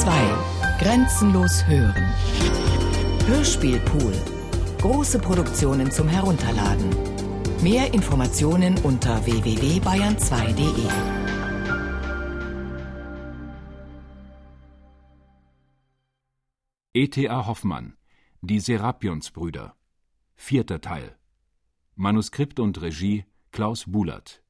2. Grenzenlos hören. Hörspielpool. Große Produktionen zum Herunterladen. Mehr Informationen unter www.bayern2.de. E.T.A. Hoffmann Die Serapionsbrüder Vierter Teil Manuskript und Regie Klaus Bulert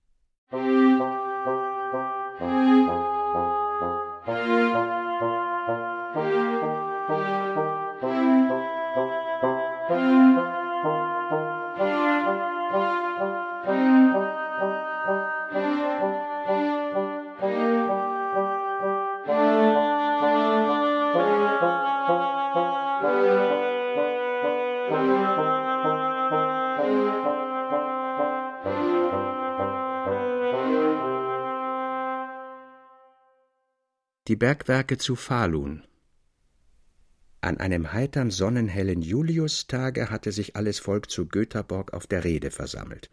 Die Bergwerke zu Falun. An einem heitern, sonnenhellen Juliustage hatte sich alles Volk zu Göthaborg auf der Rede versammelt.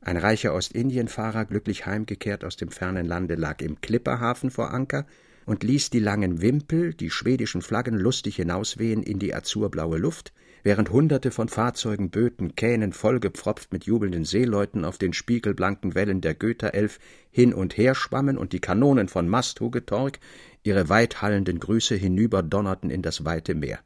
Ein reicher Ostindienfahrer, glücklich heimgekehrt aus dem fernen Lande, lag im Klipperhafen vor Anker und ließ die langen Wimpel, die schwedischen Flaggen lustig hinauswehen in die azurblaue Luft, während Hunderte von Fahrzeugen, Böten, Kähnen vollgepfropft mit jubelnden Seeleuten auf den spiegelblanken Wellen der Götterelf hin und her schwammen und die Kanonen von Masthugetorg ihre weithallenden Grüße hinüberdonnerten in das weite Meer.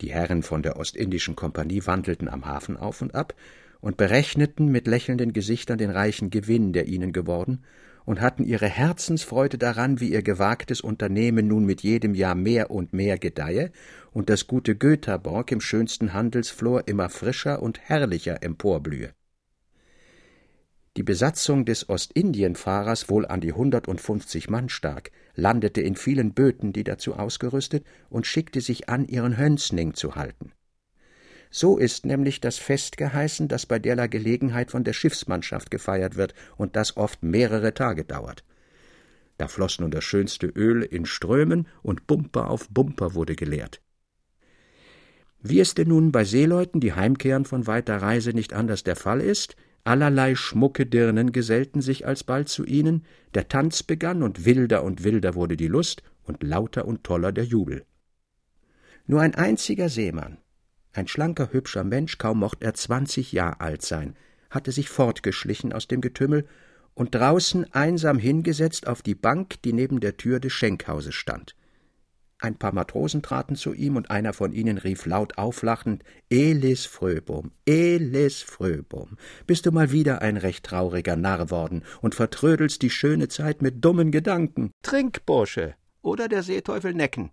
Die Herren von der Ostindischen Kompanie wandelten am Hafen auf und ab und berechneten mit lächelnden Gesichtern den reichen Gewinn, der ihnen geworden, und hatten ihre Herzensfreude daran, wie ihr gewagtes Unternehmen nun mit jedem Jahr mehr und mehr gedeihe und das gute Göthaborg im schönsten Handelsflor immer frischer und herrlicher emporblühe. Die Besatzung des Ostindienfahrers, wohl an die hundertundfünfzig Mann stark, landete in vielen Böten, die dazu ausgerüstet, und schickte sich an, ihren Hönsning zu halten. So ist nämlich das Fest geheißen, das bei derlei Gelegenheit von der Schiffsmannschaft gefeiert wird und das oft mehrere Tage dauert. Da floß nun das schönste Öl in Strömen und Bumper auf Bumper wurde geleert. Wie es denn nun bei Seeleuten, die heimkehren von weiter Reise, nicht anders der Fall ist, Allerlei schmucke Dirnen gesellten sich alsbald zu ihnen, der Tanz begann, und wilder und wilder wurde die Lust, und lauter und toller der Jubel. Nur ein einziger Seemann, ein schlanker, hübscher Mensch, kaum mocht er zwanzig Jahr alt sein, hatte sich fortgeschlichen aus dem Getümmel und draußen einsam hingesetzt auf die Bank, die neben der Tür des Schenkhauses stand. Ein paar Matrosen traten zu ihm, und einer von ihnen rief laut auflachend Elis Fröbom, Elis Fröbom, bist du mal wieder ein recht trauriger Narr worden und vertrödelst die schöne Zeit mit dummen Gedanken. Trink, Bursche, oder der Seeteufel necken.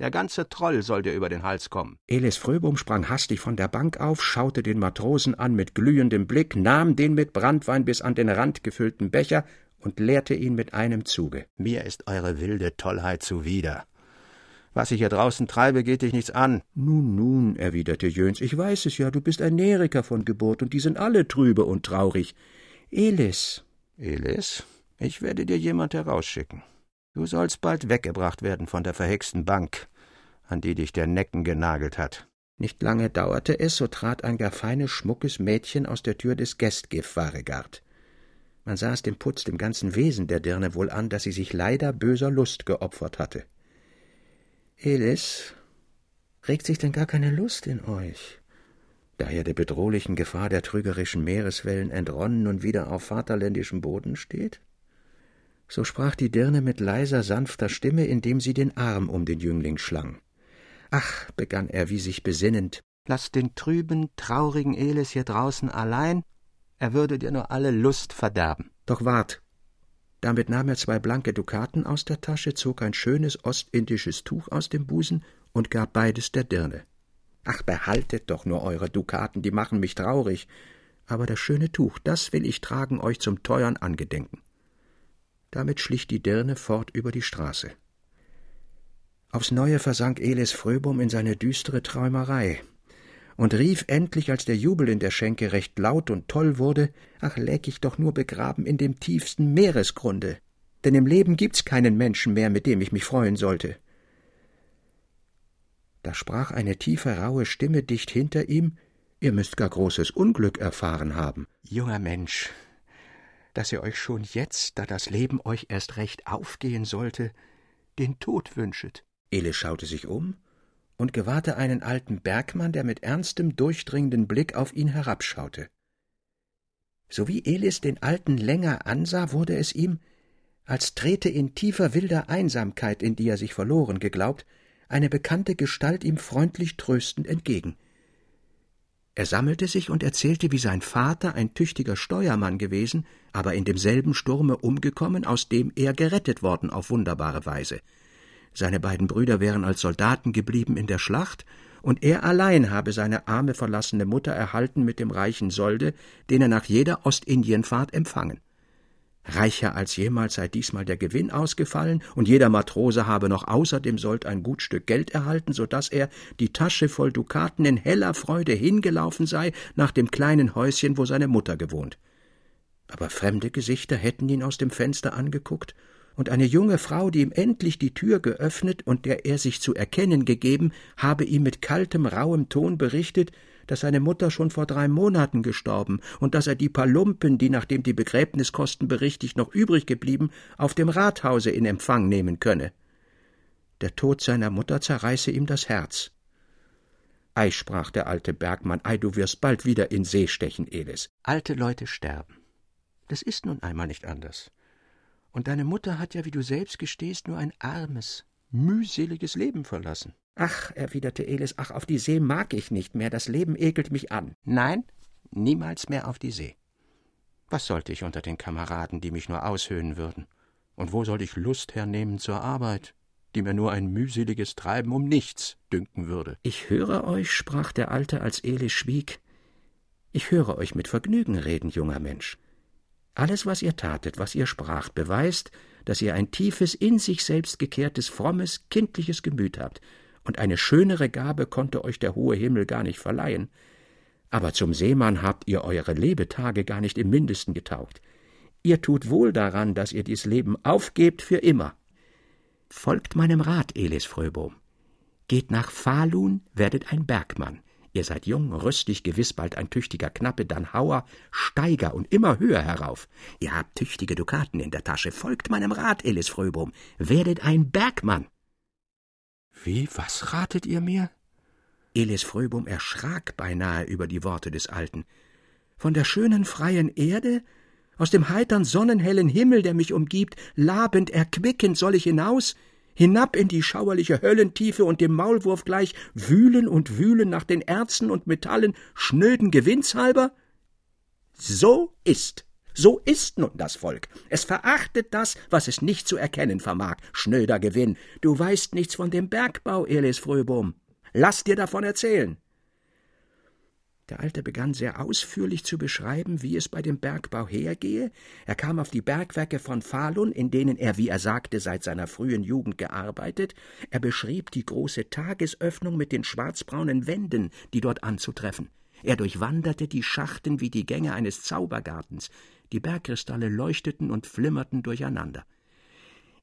Der ganze Troll soll dir über den Hals kommen. Elis Fröbom sprang hastig von der Bank auf, schaute den Matrosen an mit glühendem Blick, nahm den mit Branntwein bis an den Rand gefüllten Becher und leerte ihn mit einem Zuge. Mir ist eure wilde Tollheit zuwider. Was ich hier draußen treibe, geht dich nichts an. Nun, nun, erwiderte Jöns, ich weiß es ja, du bist ein Neriker von Geburt, und die sind alle trübe und traurig. Elis. Elis? Ich werde dir jemand herausschicken. Du sollst bald weggebracht werden von der verhexten Bank, an die dich der Necken genagelt hat. Nicht lange dauerte es, so trat ein gar feines, schmuckes Mädchen aus der Tür des Gästgif-Waregard. Man sah es dem Putz, dem ganzen Wesen der Dirne wohl an, dass sie sich leider böser Lust geopfert hatte. Elis, regt sich denn gar keine Lust in euch? Da ihr der bedrohlichen Gefahr der trügerischen Meereswellen entronnen und wieder auf vaterländischem Boden steht? So sprach die Dirne mit leiser, sanfter Stimme, indem sie den Arm um den Jüngling schlang. Ach, begann er wie sich besinnend, lass den trüben, traurigen Elis hier draußen allein, er würde dir nur alle Lust verderben. Doch wart, damit nahm er zwei blanke Dukaten aus der Tasche, zog ein schönes ostindisches Tuch aus dem Busen und gab beides der Dirne. Ach, behaltet doch nur eure Dukaten, die machen mich traurig. Aber das schöne Tuch, das will ich tragen euch zum teuern Angedenken. Damit schlich die Dirne fort über die Straße. Aufs Neue versank Elis Fröbum in seine düstere Träumerei und rief endlich, als der Jubel in der Schenke recht laut und toll wurde, ach läg ich doch nur begraben in dem tiefsten Meeresgrunde, denn im Leben gibt's keinen Menschen mehr, mit dem ich mich freuen sollte. Da sprach eine tiefe, raue Stimme dicht hinter ihm, ihr müßt gar großes Unglück erfahren haben. Junger Mensch, dass ihr euch schon jetzt, da das Leben euch erst recht aufgehen sollte, den Tod wünschet. Elis schaute sich um und gewahrte einen alten Bergmann, der mit ernstem, durchdringenden Blick auf ihn herabschaute. Sowie Elis den Alten länger ansah, wurde es ihm, als trete in tiefer wilder Einsamkeit, in die er sich verloren geglaubt, eine bekannte Gestalt ihm freundlich tröstend entgegen. Er sammelte sich und erzählte, wie sein Vater ein tüchtiger Steuermann gewesen, aber in demselben Sturme umgekommen, aus dem er gerettet worden auf wunderbare Weise. Seine beiden Brüder wären als Soldaten geblieben in der Schlacht, und er allein habe seine arme verlassene Mutter erhalten mit dem reichen Solde, den er nach jeder Ostindienfahrt empfangen. Reicher als jemals sei diesmal der Gewinn ausgefallen, und jeder Matrose habe noch außer dem Sold ein gut Stück Geld erhalten, so dass er, die Tasche voll Dukaten, in heller Freude hingelaufen sei nach dem kleinen Häuschen, wo seine Mutter gewohnt. Aber fremde Gesichter hätten ihn aus dem Fenster angeguckt, und eine junge Frau, die ihm endlich die Tür geöffnet und der er sich zu erkennen gegeben, habe ihm mit kaltem, rauem Ton berichtet, dass seine Mutter schon vor drei Monaten gestorben und dass er die paar Lumpen, die nachdem die Begräbniskosten berichtigt noch übrig geblieben, auf dem Rathause in Empfang nehmen könne. Der Tod seiner Mutter zerreiße ihm das Herz. Ei, sprach der alte Bergmann, ei, du wirst bald wieder in See stechen, Elis. Alte Leute sterben. Das ist nun einmal nicht anders. Und deine Mutter hat ja, wie du selbst gestehst, nur ein armes, mühseliges Leben verlassen. Ach, erwiderte Elis, ach, auf die See mag ich nicht mehr, das Leben ekelt mich an. Nein, niemals mehr auf die See. Was sollte ich unter den Kameraden, die mich nur aushöhnen würden? Und wo soll ich Lust hernehmen zur Arbeit, die mir nur ein mühseliges Treiben um nichts dünken würde? Ich höre euch, sprach der Alte, als Elis schwieg. Ich höre euch mit Vergnügen reden, junger Mensch. Alles, was ihr tatet, was ihr spracht, beweist, dass ihr ein tiefes, in sich selbst gekehrtes, frommes, kindliches Gemüt habt, und eine schönere Gabe konnte euch der hohe Himmel gar nicht verleihen. Aber zum Seemann habt ihr eure Lebetage gar nicht im mindesten getaugt. Ihr tut wohl daran, dass ihr dies Leben aufgebt für immer. Folgt meinem Rat, Elis Fröbohm. Geht nach Falun, werdet ein Bergmann. Ihr seid jung, rüstig, gewiss bald ein tüchtiger Knappe, dann Hauer, Steiger und immer höher herauf. Ihr habt tüchtige Dukaten in der Tasche. Folgt meinem Rat, Elis Fröbohm. Werdet ein Bergmann. Wie, was ratet ihr mir? Elis Fröbum erschrak beinahe über die Worte des Alten. Von der schönen freien Erde, aus dem heitern sonnenhellen Himmel, der mich umgibt, labend, erquickend soll ich hinaus, hinab in die schauerliche Höllentiefe und dem Maulwurf gleich wühlen und wühlen nach den Erzen und Metallen schnöden Gewinnshalber? So ist. So ist nun das Volk. Es verachtet das, was es nicht zu erkennen vermag. Schnöder Gewinn. Du weißt nichts von dem Bergbau, Elis Fröbom. Lass dir davon erzählen. Der Alte begann sehr ausführlich zu beschreiben, wie es bei dem Bergbau hergehe. Er kam auf die Bergwerke von Falun, in denen er, wie er sagte, seit seiner frühen Jugend gearbeitet. Er beschrieb die große Tagesöffnung mit den schwarzbraunen Wänden, die dort anzutreffen. Er durchwanderte die Schachten wie die Gänge eines Zaubergartens, die Bergkristalle leuchteten und flimmerten durcheinander.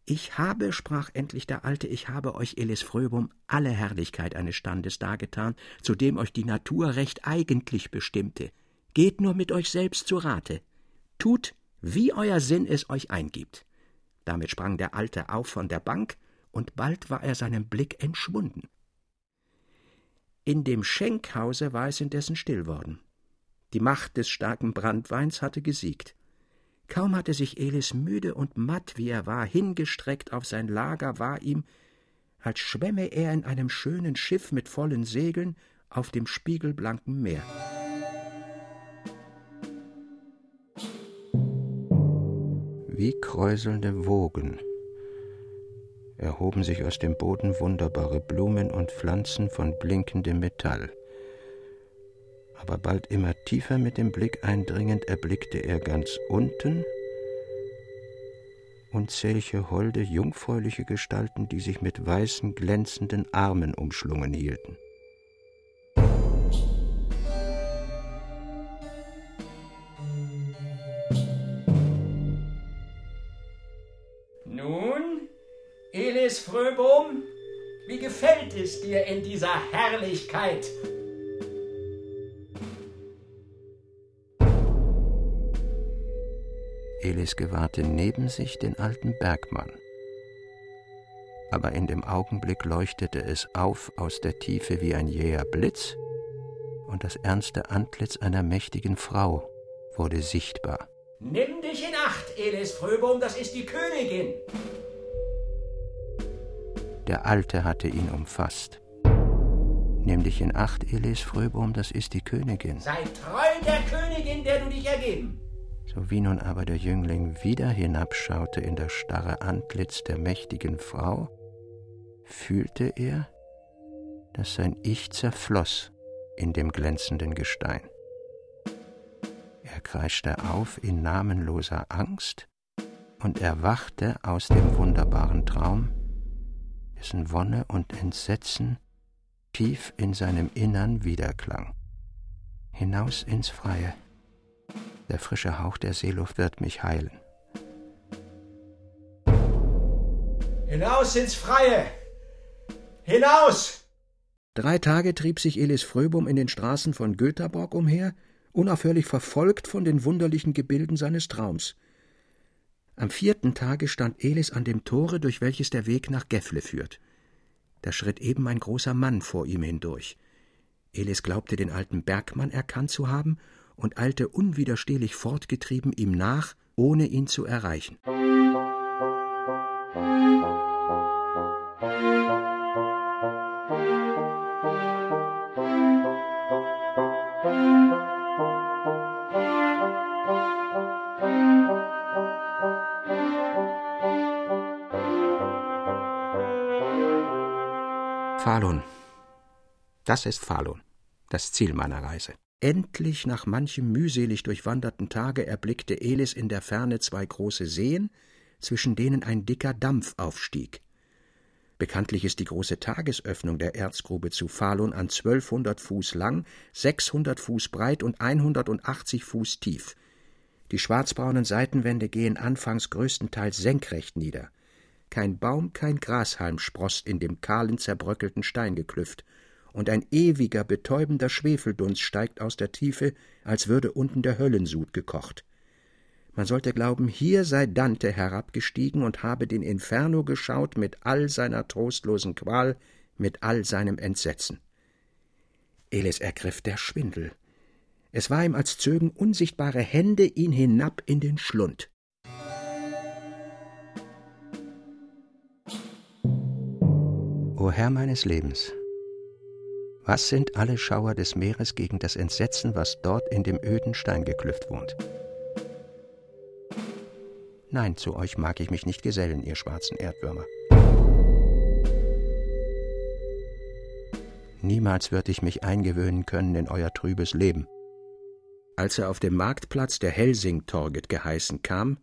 Ich habe, sprach endlich der Alte, ich habe euch, Elis Fröbum, alle Herrlichkeit eines Standes dargetan, zu dem euch die Natur recht eigentlich bestimmte. Geht nur mit euch selbst zu Rate. Tut, wie euer Sinn es euch eingibt. Damit sprang der Alte auf von der Bank, und bald war er seinem Blick entschwunden. In dem Schenkhause war es indessen still worden. Die Macht des starken Brandweins hatte gesiegt. Kaum hatte sich Elis müde und matt, wie er war, hingestreckt auf sein Lager, war ihm, als schwämme er in einem schönen Schiff mit vollen Segeln auf dem spiegelblanken Meer. Wie kräuselnde Wogen erhoben sich aus dem Boden wunderbare Blumen und Pflanzen von blinkendem Metall aber bald immer tiefer mit dem Blick eindringend erblickte er ganz unten unzählige holde, jungfräuliche Gestalten, die sich mit weißen, glänzenden Armen umschlungen hielten. Nun, Elis Fröbom, wie gefällt es dir in dieser Herrlichkeit? Elis gewahrte neben sich den alten Bergmann. aber in dem Augenblick leuchtete es auf aus der Tiefe wie ein jäher Blitz, und das ernste Antlitz einer mächtigen Frau wurde sichtbar. Nimm dich in Acht, Elis Fröbom, das ist die Königin. Der Alte hatte ihn umfasst. Nimm dich in Acht, Elis Fröbom, das ist die Königin. Sei treu der Königin, der du dich ergeben. So wie nun aber der Jüngling wieder hinabschaute in das starre Antlitz der mächtigen Frau, fühlte er, dass sein Ich zerfloß in dem glänzenden Gestein. Er kreischte auf in namenloser Angst und erwachte aus dem wunderbaren Traum, dessen Wonne und Entsetzen tief in seinem Innern widerklang. Hinaus ins Freie. Der frische Hauch der Seeluft wird mich heilen. Hinaus ins Freie! Hinaus! Drei Tage trieb sich Elis Fröbum in den Straßen von Göthaborg umher, unaufhörlich verfolgt von den wunderlichen Gebilden seines Traums. Am vierten Tage stand Elis an dem Tore, durch welches der Weg nach Gefle führt. Da schritt eben ein großer Mann vor ihm hindurch. Elis glaubte den alten Bergmann erkannt zu haben und eilte unwiderstehlich fortgetrieben ihm nach, ohne ihn zu erreichen. Falun. Das ist Falun, das Ziel meiner Reise. Endlich nach manchem mühselig durchwanderten Tage erblickte Elis in der Ferne zwei große Seen, zwischen denen ein dicker Dampf aufstieg. Bekanntlich ist die große Tagesöffnung der Erzgrube zu Falun an zwölfhundert Fuß lang, sechshundert Fuß breit und einhundertachtzig Fuß tief. Die schwarzbraunen Seitenwände gehen anfangs größtenteils senkrecht nieder. Kein Baum, kein Grashalm sproßt in dem kahlen, zerbröckelten Steingeklüft, und ein ewiger, betäubender Schwefeldunst steigt aus der Tiefe, als würde unten der Höllensud gekocht. Man sollte glauben, hier sei Dante herabgestiegen und habe den Inferno geschaut mit all seiner trostlosen Qual, mit all seinem Entsetzen. Elis ergriff der Schwindel. Es war ihm, als zögen unsichtbare Hände ihn hinab in den Schlund. O Herr meines Lebens, was sind alle Schauer des Meeres gegen das Entsetzen, was dort in dem öden Steingeklüft wohnt? Nein, zu euch mag ich mich nicht gesellen, ihr schwarzen Erdwürmer. Niemals wird ich mich eingewöhnen können in euer trübes Leben. Als er auf dem Marktplatz der Helsing-Torget geheißen kam,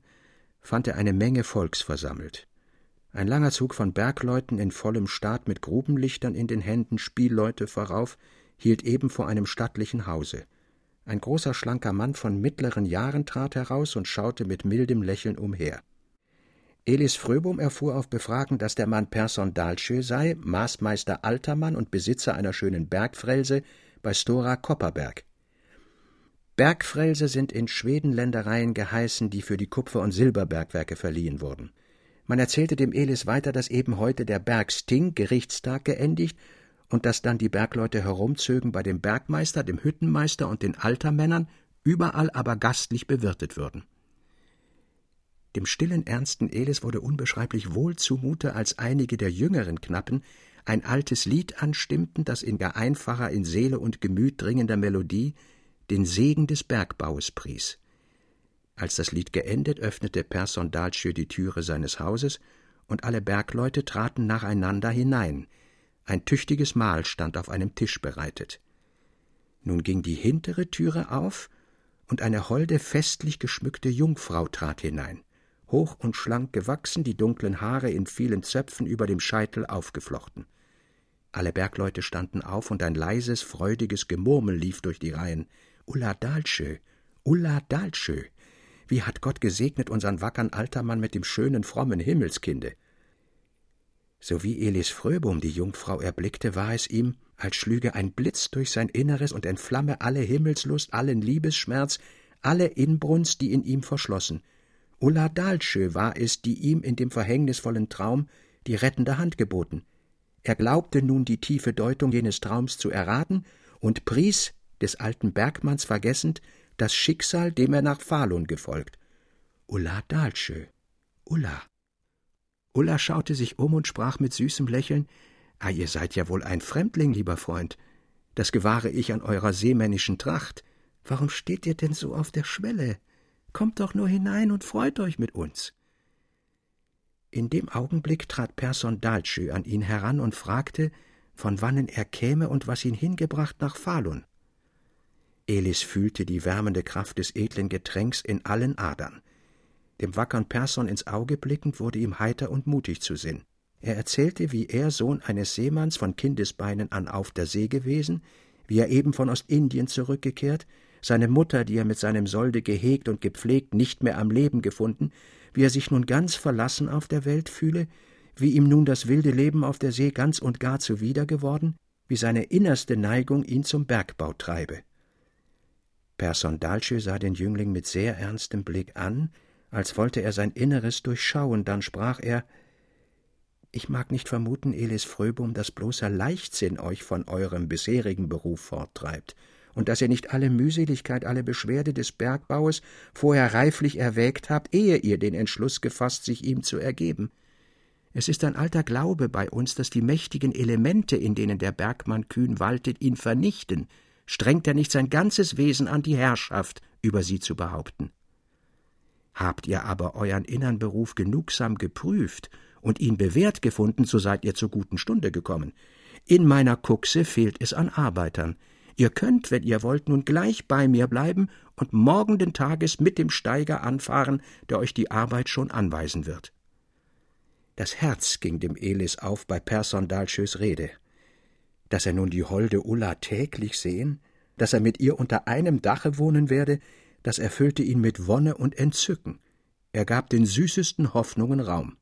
fand er eine Menge Volks versammelt. Ein langer Zug von Bergleuten in vollem Staat mit Grubenlichtern in den Händen, Spielleute vorauf, hielt eben vor einem stattlichen Hause. Ein großer, schlanker Mann von mittleren Jahren trat heraus und schaute mit mildem Lächeln umher. Elis Fröbum erfuhr auf Befragen, dass der Mann Persson Dahlsjö sei, Maßmeister Altermann und Besitzer einer schönen Bergfrelse bei Stora Kopperberg. Bergfrelse sind in Schweden Ländereien geheißen, die für die Kupfer- und Silberbergwerke verliehen wurden. Man erzählte dem Elis weiter, dass eben heute der Bergsting, Gerichtstag, geendigt und dass dann die Bergleute herumzögen bei dem Bergmeister, dem Hüttenmeister und den Altermännern, überall aber gastlich bewirtet würden. Dem stillen, ernsten Elis wurde unbeschreiblich wohl zumute, als einige der jüngeren Knappen ein altes Lied anstimmten, das in gar einfacher, in Seele und Gemüt dringender Melodie den Segen des Bergbaues pries. Als das Lied geendet, öffnete Persson Dalsjö die Türe seines Hauses, und alle Bergleute traten nacheinander hinein. Ein tüchtiges Mahl stand auf einem Tisch bereitet. Nun ging die hintere Türe auf, und eine holde, festlich geschmückte Jungfrau trat hinein, hoch und schlank gewachsen, die dunklen Haare in vielen Zöpfen über dem Scheitel aufgeflochten. Alle Bergleute standen auf, und ein leises, freudiges Gemurmel lief durch die Reihen. Ulla Dalsjö, Ulla Dalsjö. Wie hat Gott gesegnet unseren wackern Altermann mit dem schönen, frommen Himmelskinde? Sowie Elis Fröbum die Jungfrau erblickte, war es ihm, als schlüge ein Blitz durch sein Inneres und entflamme alle Himmelslust, allen Liebesschmerz, alle Inbrunst, die in ihm verschlossen. Ulla Dalsjö war es, die ihm in dem verhängnisvollen Traum die rettende Hand geboten. Er glaubte nun die tiefe Deutung jenes Traums zu erraten und pries, des alten Bergmanns vergessend, das Schicksal, dem er nach Falun gefolgt. Ulla Dahlschö. Ulla. Ulla schaute sich um und sprach mit süßem Lächeln Ah, ihr seid ja wohl ein Fremdling, lieber Freund. Das gewahre ich an eurer seemännischen Tracht. Warum steht ihr denn so auf der Schwelle? Kommt doch nur hinein und freut euch mit uns. In dem Augenblick trat Person Daltschö an ihn heran und fragte, von wannen er käme und was ihn hingebracht nach Falun. Elis fühlte die wärmende Kraft des edlen Getränks in allen Adern. Dem wackern Person ins Auge blickend wurde ihm heiter und mutig zu Sinn. Er erzählte, wie er Sohn eines Seemanns von Kindesbeinen an auf der See gewesen, wie er eben von Ostindien zurückgekehrt, seine Mutter, die er mit seinem Solde gehegt und gepflegt, nicht mehr am Leben gefunden, wie er sich nun ganz verlassen auf der Welt fühle, wie ihm nun das wilde Leben auf der See ganz und gar zuwider geworden, wie seine innerste Neigung ihn zum Bergbau treibe. Person Dalsche sah den Jüngling mit sehr ernstem Blick an, als wollte er sein Inneres durchschauen, dann sprach er Ich mag nicht vermuten, Elis Fröbum, dass bloßer Leichtsinn euch von eurem bisherigen Beruf forttreibt, und dass ihr nicht alle Mühseligkeit, alle Beschwerde des Bergbaues vorher reiflich erwägt habt, ehe ihr den Entschluss gefasst, sich ihm zu ergeben. Es ist ein alter Glaube bei uns, dass die mächtigen Elemente, in denen der Bergmann kühn waltet, ihn vernichten, strengt er nicht sein ganzes Wesen an, die Herrschaft über sie zu behaupten. Habt ihr aber euren innern Beruf genugsam geprüft und ihn bewährt gefunden, so seid ihr zur guten Stunde gekommen. In meiner Kuxe fehlt es an Arbeitern. Ihr könnt, wenn ihr wollt, nun gleich bei mir bleiben und morgenden Tages mit dem Steiger anfahren, der euch die Arbeit schon anweisen wird. Das Herz ging dem Elis auf bei Person Dalschös Rede. Dass er nun die holde Ulla täglich sehen, dass er mit ihr unter einem Dache wohnen werde, das erfüllte ihn mit Wonne und Entzücken. Er gab den süßesten Hoffnungen Raum.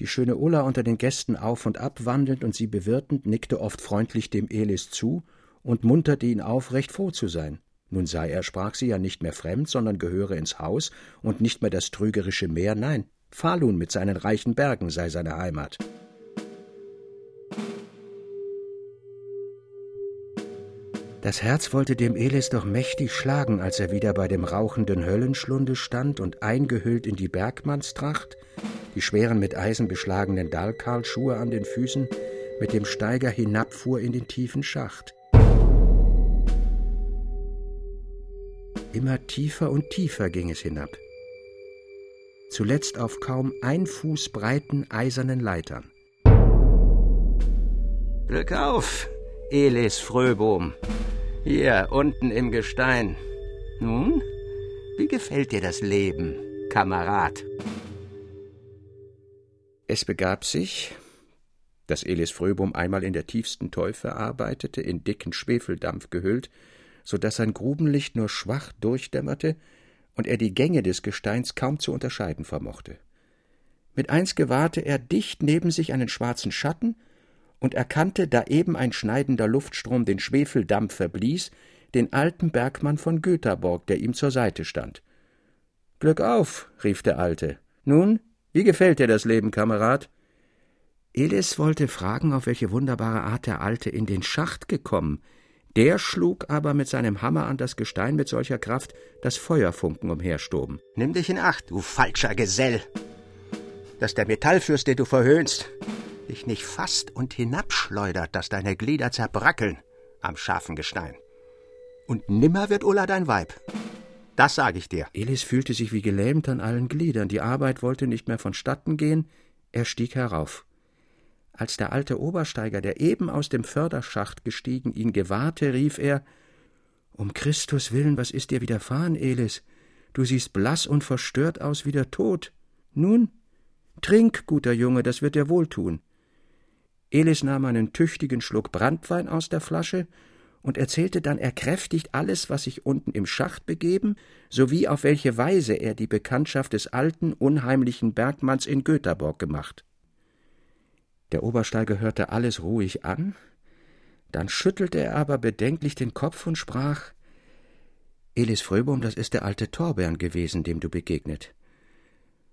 Die schöne Ulla unter den Gästen auf und ab wandelnd und sie bewirtend, nickte oft freundlich dem Elis zu und munterte ihn auf, recht froh zu sein. Nun sei er, sprach sie, ja nicht mehr fremd, sondern gehöre ins Haus und nicht mehr das trügerische Meer, nein, Falun mit seinen reichen Bergen sei seine Heimat. Das Herz wollte dem Elis doch mächtig schlagen, als er wieder bei dem rauchenden Höllenschlunde stand und eingehüllt in die Bergmannstracht, die schweren mit Eisen beschlagenen Dalkarlschuhe an den Füßen, mit dem Steiger hinabfuhr in den tiefen Schacht. Immer tiefer und tiefer ging es hinab. Zuletzt auf kaum ein Fuß breiten eisernen Leitern. Glück auf, Elis Fröbohm, hier unten im Gestein. Nun, wie gefällt dir das Leben, Kamerad? Es begab sich, dass Elis Fröbum einmal in der tiefsten Teufel arbeitete, in dicken Schwefeldampf gehüllt, so dass sein Grubenlicht nur schwach durchdämmerte und er die Gänge des Gesteins kaum zu unterscheiden vermochte. Mit eins gewahrte er dicht neben sich einen schwarzen Schatten und erkannte, da eben ein schneidender Luftstrom den Schwefeldampf verblies, den alten Bergmann von Göthaborg, der ihm zur Seite stand. Glück auf, rief der Alte. Nun, wie gefällt dir das Leben, Kamerad? Elis wollte fragen, auf welche wunderbare Art der Alte in den Schacht gekommen. Der schlug aber mit seinem Hammer an das Gestein mit solcher Kraft, dass Feuerfunken umherstoben. Nimm dich in Acht, du falscher Gesell, dass der Metallfürst, den du verhöhnst, dich nicht fasst und hinabschleudert, dass deine Glieder zerbrackeln am scharfen Gestein. Und nimmer wird Ulla dein Weib. Das sage ich dir. Elis fühlte sich wie gelähmt an allen Gliedern. Die Arbeit wollte nicht mehr vonstatten gehen. Er stieg herauf. Als der alte Obersteiger, der eben aus dem Förderschacht gestiegen, ihn gewahrte, rief er Um Christus willen, was ist dir widerfahren, Elis? Du siehst blass und verstört aus wie der Tod. Nun, trink, guter Junge, das wird dir wohltun. Elis nahm einen tüchtigen Schluck Brandwein aus der Flasche und erzählte dann erkräftigt alles, was sich unten im Schacht begeben, sowie auf welche Weise er die Bekanntschaft des alten, unheimlichen Bergmanns in Göthaborg gemacht. Der Obersteiger hörte alles ruhig an, dann schüttelte er aber bedenklich den Kopf und sprach Elis Fröbom, das ist der alte Torbern gewesen, dem du begegnet.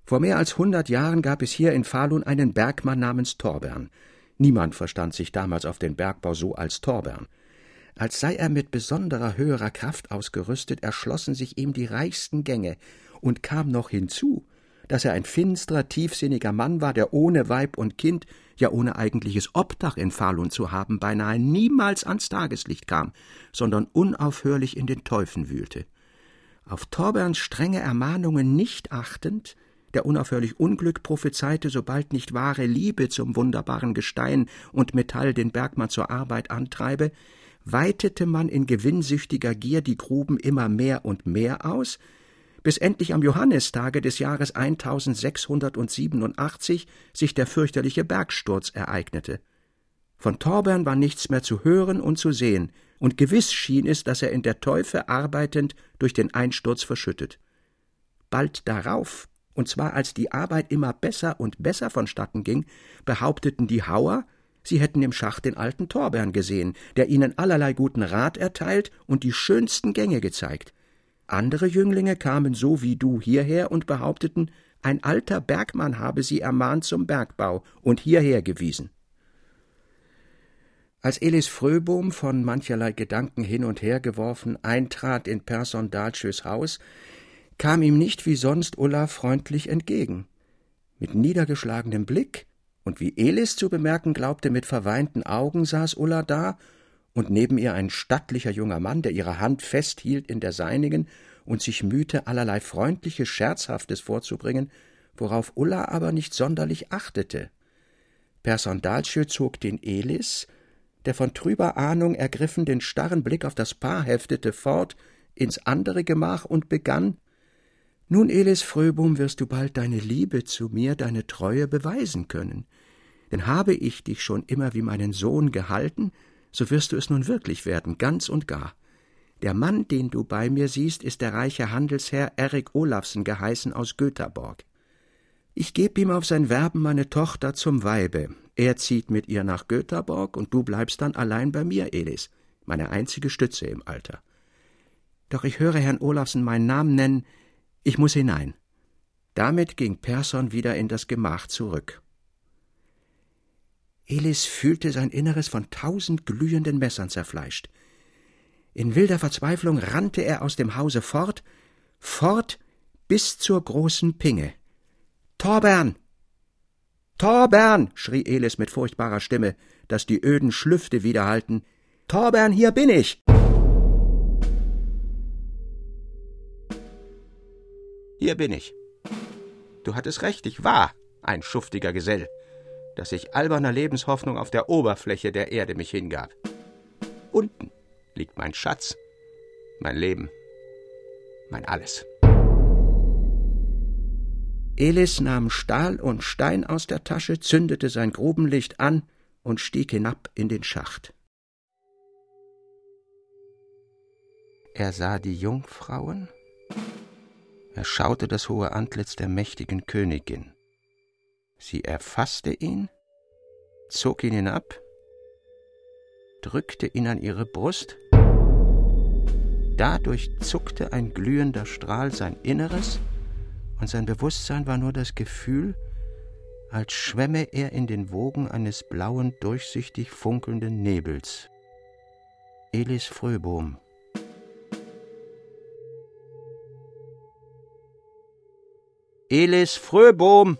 Vor mehr als hundert Jahren gab es hier in Falun einen Bergmann namens Torbern. Niemand verstand sich damals auf den Bergbau so als Torbern. Als sei er mit besonderer höherer Kraft ausgerüstet, erschlossen sich ihm die reichsten Gänge, und kam noch hinzu, dass er ein finsterer, tiefsinniger Mann war, der ohne Weib und Kind, ja ohne eigentliches Obdach in Falun zu haben, beinahe niemals ans Tageslicht kam, sondern unaufhörlich in den Teufen wühlte. Auf Torberns strenge Ermahnungen nicht achtend, der unaufhörlich Unglück prophezeite, sobald nicht wahre Liebe zum wunderbaren Gestein und Metall den Bergmann zur Arbeit antreibe, weitete man in gewinnsüchtiger Gier die Gruben immer mehr und mehr aus, bis endlich am Johannistage des Jahres 1687 sich der fürchterliche Bergsturz ereignete. Von Torbern war nichts mehr zu hören und zu sehen, und gewiss schien es, dass er in der Teufe arbeitend durch den Einsturz verschüttet. Bald darauf, und zwar als die Arbeit immer besser und besser vonstatten ging, behaupteten die Hauer, sie hätten im Schacht den alten Torbern gesehen, der ihnen allerlei guten Rat erteilt und die schönsten Gänge gezeigt. Andere Jünglinge kamen so wie du hierher und behaupteten, ein alter Bergmann habe sie ermahnt zum Bergbau und hierher gewiesen. Als Elis Fröbohm, von mancherlei Gedanken hin und her geworfen, eintrat in Person Dalschös Haus, kam ihm nicht wie sonst Ulla freundlich entgegen. Mit niedergeschlagenem Blick und wie Elis zu bemerken glaubte, mit verweinten Augen saß Ulla da und neben ihr ein stattlicher junger Mann, der ihre Hand festhielt in der seinigen und sich mühte, allerlei freundliches, Scherzhaftes vorzubringen, worauf Ulla aber nicht sonderlich achtete. Persondalsche zog den Elis, der von trüber Ahnung ergriffen den starren Blick auf das Paar heftete, fort ins andere Gemach und begann Nun, Elis Fröbum, wirst du bald deine Liebe zu mir, deine Treue beweisen können. Denn habe ich dich schon immer wie meinen Sohn gehalten, so wirst du es nun wirklich werden, ganz und gar. Der Mann, den du bei mir siehst, ist der reiche Handelsherr Erik Olafsen geheißen aus Göthaborg. Ich geb ihm auf sein Werben meine Tochter zum Weibe. Er zieht mit ihr nach Göthaborg und du bleibst dann allein bei mir, Elis, meine einzige Stütze im Alter. Doch ich höre Herrn Olafsen meinen Namen nennen, ich muss hinein. Damit ging Persson wieder in das Gemach zurück. Elis fühlte sein Inneres von tausend glühenden Messern zerfleischt. In wilder Verzweiflung rannte er aus dem Hause fort, fort bis zur großen Pinge. Torbern! Torbern! schrie Elis mit furchtbarer Stimme, dass die öden Schlüfte widerhallten. Torbern, hier bin ich! Hier bin ich. Du hattest recht, ich war ein schuftiger Gesell dass ich alberner Lebenshoffnung auf der Oberfläche der Erde mich hingab. Unten liegt mein Schatz, mein Leben, mein Alles. Elis nahm Stahl und Stein aus der Tasche, zündete sein Grubenlicht an und stieg hinab in den Schacht. Er sah die Jungfrauen, er schaute das hohe Antlitz der mächtigen Königin. Sie erfasste ihn, zog ihn hinab, drückte ihn an ihre Brust. Dadurch zuckte ein glühender Strahl sein Inneres, und sein Bewusstsein war nur das Gefühl, als schwämme er in den Wogen eines blauen, durchsichtig funkelnden Nebels. Elis Fröbohm. Elis Fröbohm!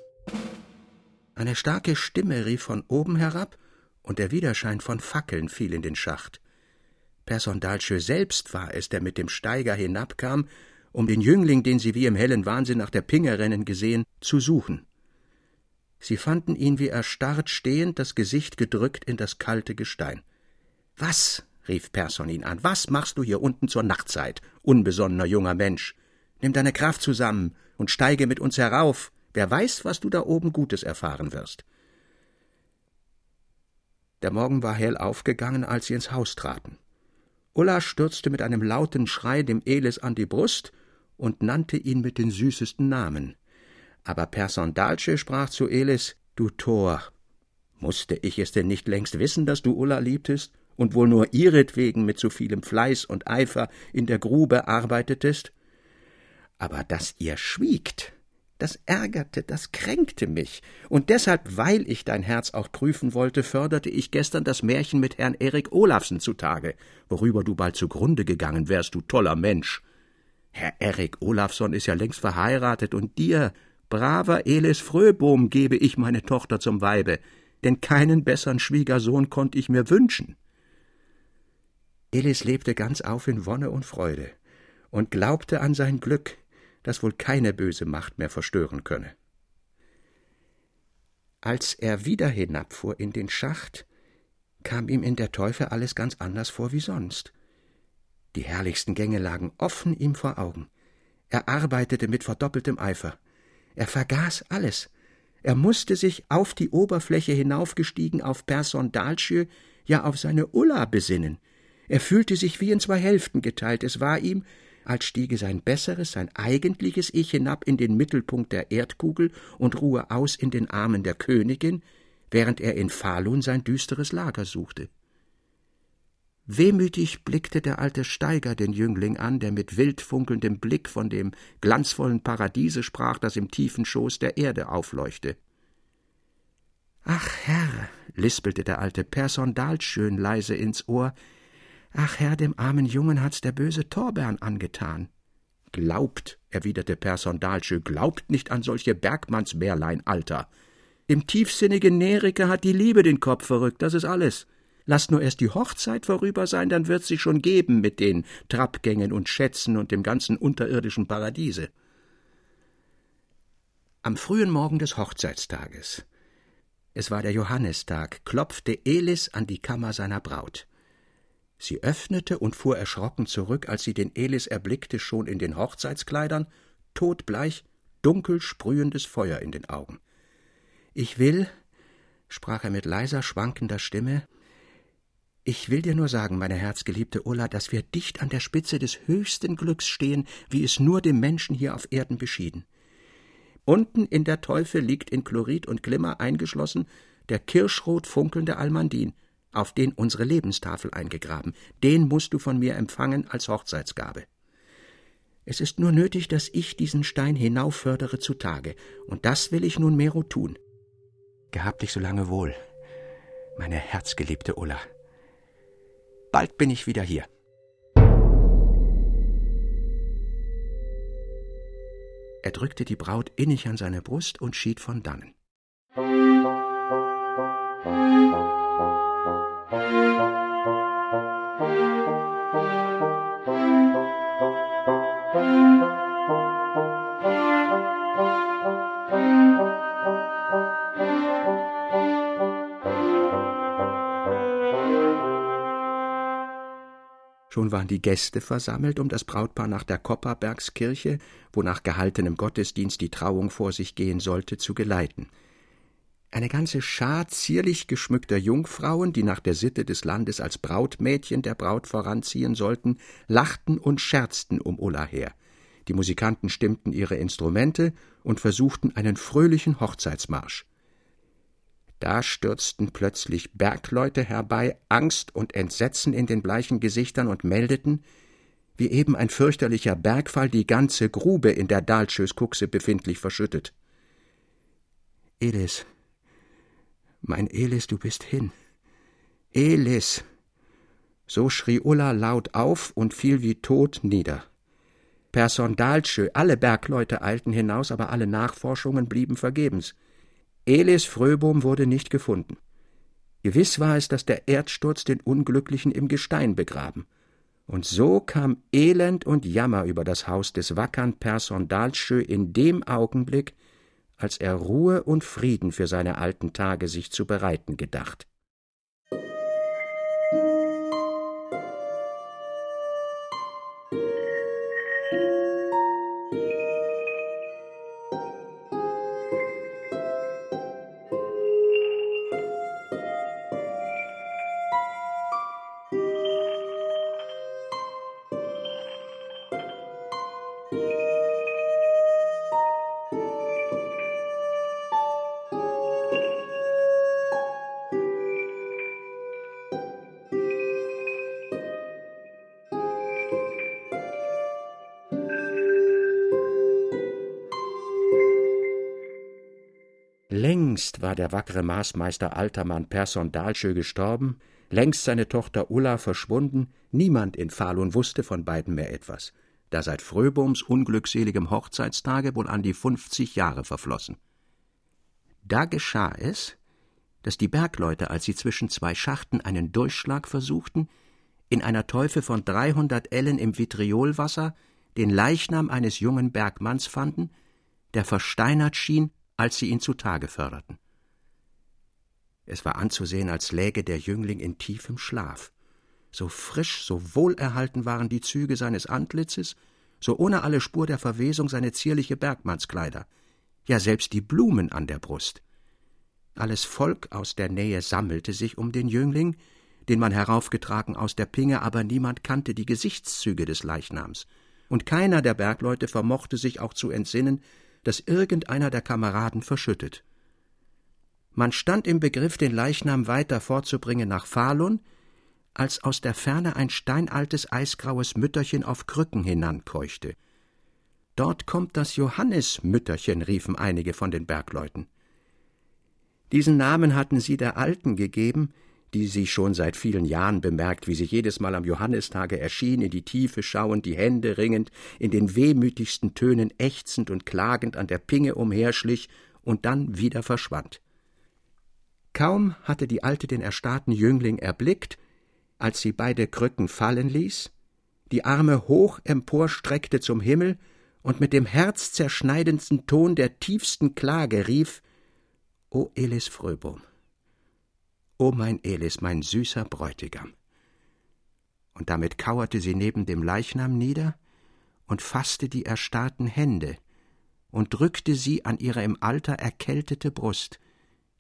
Eine starke Stimme rief von oben herab, und der Widerschein von Fackeln fiel in den Schacht. Persondalsche selbst war es, der mit dem Steiger hinabkam, um den Jüngling, den sie wie im hellen Wahnsinn nach der Pinge rennen gesehen, zu suchen. Sie fanden ihn wie erstarrt stehend, das Gesicht gedrückt in das kalte Gestein. Was? rief Persson ihn an. Was machst du hier unten zur Nachtzeit, unbesonnener junger Mensch? Nimm deine Kraft zusammen und steige mit uns herauf. Wer weiß, was du da oben Gutes erfahren wirst. Der Morgen war hell aufgegangen, als sie ins Haus traten. Ulla stürzte mit einem lauten Schrei dem Elis an die Brust und nannte ihn mit den süßesten Namen. Aber Persondalce sprach zu Elis, Du Tor, musste ich es denn nicht längst wissen, dass du Ulla liebtest und wohl nur ihretwegen mit so vielem Fleiß und Eifer in der Grube arbeitetest? Aber dass ihr schwiegt, Das ärgerte, das kränkte mich. Und deshalb, weil ich dein Herz auch prüfen wollte, förderte ich gestern das Märchen mit Herrn Erik Olafsen zutage, worüber du bald zugrunde gegangen wärst, du toller Mensch. Herr Erik Olafsson ist ja längst verheiratet, und dir, braver Elis Fröbohm, gebe ich meine Tochter zum Weibe, denn keinen besseren Schwiegersohn konnte ich mir wünschen. Elis lebte ganz auf in Wonne und Freude und glaubte an sein Glück, das wohl keine böse Macht mehr verstören könne. Als er wieder hinabfuhr in den Schacht, kam ihm in der Teufel alles ganz anders vor wie sonst. Die herrlichsten Gänge lagen offen ihm vor Augen. Er arbeitete mit verdoppeltem Eifer. Er vergaß alles. Er musste sich auf die Oberfläche hinaufgestiegen auf Person Dalsjö, ja auf seine Ulla besinnen. Er fühlte sich wie in zwei Hälften geteilt. Es war ihm, als stiege sein besseres, sein eigentliches Ich hinab in den Mittelpunkt der Erdkugel und ruhe aus in den Armen der Königin, während er in Falun sein düsteres Lager suchte. Wehmütig blickte der alte Steiger den Jüngling an, der mit wild funkelndem Blick von dem glanzvollen Paradiese sprach, das im tiefen Schoß der Erde aufleuchte. Ach Herr, lispelte der alte Person schön leise ins Ohr, Ach Herr, dem armen Jungen hat's der böse Torbern angetan. Glaubt, erwiderte Person Dalsche, glaubt nicht an solche Bergmannsmärlein, Alter. Im tiefsinnigen Nerike hat die Liebe den Kopf verrückt, das ist alles. Lasst nur erst die Hochzeit vorüber sein, dann wird's sich schon geben mit den Trappgängen und Schätzen und dem ganzen unterirdischen Paradiese. Am frühen Morgen des Hochzeitstages, es war der Johannistag, klopfte Elis an die Kammer seiner Braut. Sie öffnete und fuhr erschrocken zurück, als sie den Elis erblickte, schon in den Hochzeitskleidern, todbleich, dunkel sprühendes Feuer in den Augen. Ich will, sprach er mit leiser, schwankender Stimme, ich will dir nur sagen, meine herzgeliebte Ulla, dass wir dicht an der Spitze des höchsten Glücks stehen, wie es nur dem Menschen hier auf Erden beschieden. Unten in der Teufel liegt in Chlorid und Glimmer eingeschlossen der kirschrot funkelnde Almandin, auf den unsere Lebenstafel eingegraben. Den musst du von mir empfangen als Hochzeitsgabe. Es ist nur nötig, dass ich diesen Stein hinauffördere zutage, und das will ich nun Mero tun. Gehab dich so lange wohl, meine herzgeliebte Ulla. Bald bin ich wieder hier. Er drückte die Braut innig an seine Brust und schied von dannen. Waren die Gäste versammelt, um das Brautpaar nach der Kopperbergskirche, wo nach gehaltenem Gottesdienst die Trauung vor sich gehen sollte, zu geleiten. Eine ganze Schar zierlich geschmückter Jungfrauen, die nach der Sitte des Landes als Brautmädchen der Braut voranziehen sollten, lachten und scherzten um Ulla her. Die Musikanten stimmten ihre Instrumente und versuchten einen fröhlichen Hochzeitsmarsch. Da stürzten plötzlich Bergleute herbei, Angst und Entsetzen in den bleichen Gesichtern und meldeten, wie eben ein fürchterlicher Bergfall die ganze Grube in der Dalschöskuchse befindlich verschüttet. Elis, mein Elis, du bist hin. Elis! So schrie Ulla laut auf und fiel wie tot nieder. Person Dalschö, alle Bergleute eilten hinaus, aber alle Nachforschungen blieben vergebens. Elis Fröbom wurde nicht gefunden. Gewiss war es, dass der Erdsturz den Unglücklichen im Gestein begraben. Und so kam Elend und Jammer über das Haus des wackern Person Dalschö in dem Augenblick, als er Ruhe und Frieden für seine alten Tage sich zu bereiten gedacht. Längst war der wackere Maßmeister Altermann Persson Dahlsjö gestorben, längst seine Tochter Ulla verschwunden, niemand in Falun wusste von beiden mehr etwas, da seit Fröboms unglückseligem Hochzeitstage wohl an die fünfzig Jahre verflossen. Da geschah es, dass die Bergleute, als sie zwischen zwei Schachten einen Durchschlag versuchten, in einer Teufe von dreihundert Ellen im Vitriolwasser den Leichnam eines jungen Bergmanns fanden, der versteinert schien, als sie ihn zutage förderten. Es war anzusehen, als läge der Jüngling in tiefem Schlaf. So frisch, so wohlerhalten waren die Züge seines Antlitzes, so ohne alle Spur der Verwesung seine zierliche Bergmannskleider, ja selbst die Blumen an der Brust. Alles Volk aus der Nähe sammelte sich um den Jüngling, den man heraufgetragen aus der Pinge, aber niemand kannte die Gesichtszüge des Leichnams, und keiner der Bergleute vermochte sich auch zu entsinnen, dass irgendeiner der Kameraden verschüttet. Man stand im Begriff, den Leichnam weiter fortzubringen nach Falun, als aus der Ferne ein steinaltes eisgraues Mütterchen auf Krücken hinankeuchte. Dort kommt das Johannismütterchen, riefen einige von den Bergleuten. Diesen Namen hatten sie der Alten gegeben, die sie schon seit vielen Jahren bemerkt, wie sie jedes Mal am Johannistage erschien, in die Tiefe schauend, die Hände ringend, in den wehmütigsten Tönen ächzend und klagend an der Pinge umherschlich und dann wieder verschwand. Kaum hatte die Alte den erstarrten Jüngling erblickt, als sie beide Krücken fallen ließ, die Arme hoch emporstreckte zum Himmel und mit dem herzzerschneidendsten Ton der tiefsten Klage rief O Elis Fröbom, o mein Elis, mein süßer Bräutigam. Und damit kauerte sie neben dem Leichnam nieder und fasste die erstarrten Hände und drückte sie an ihre im Alter erkältete Brust,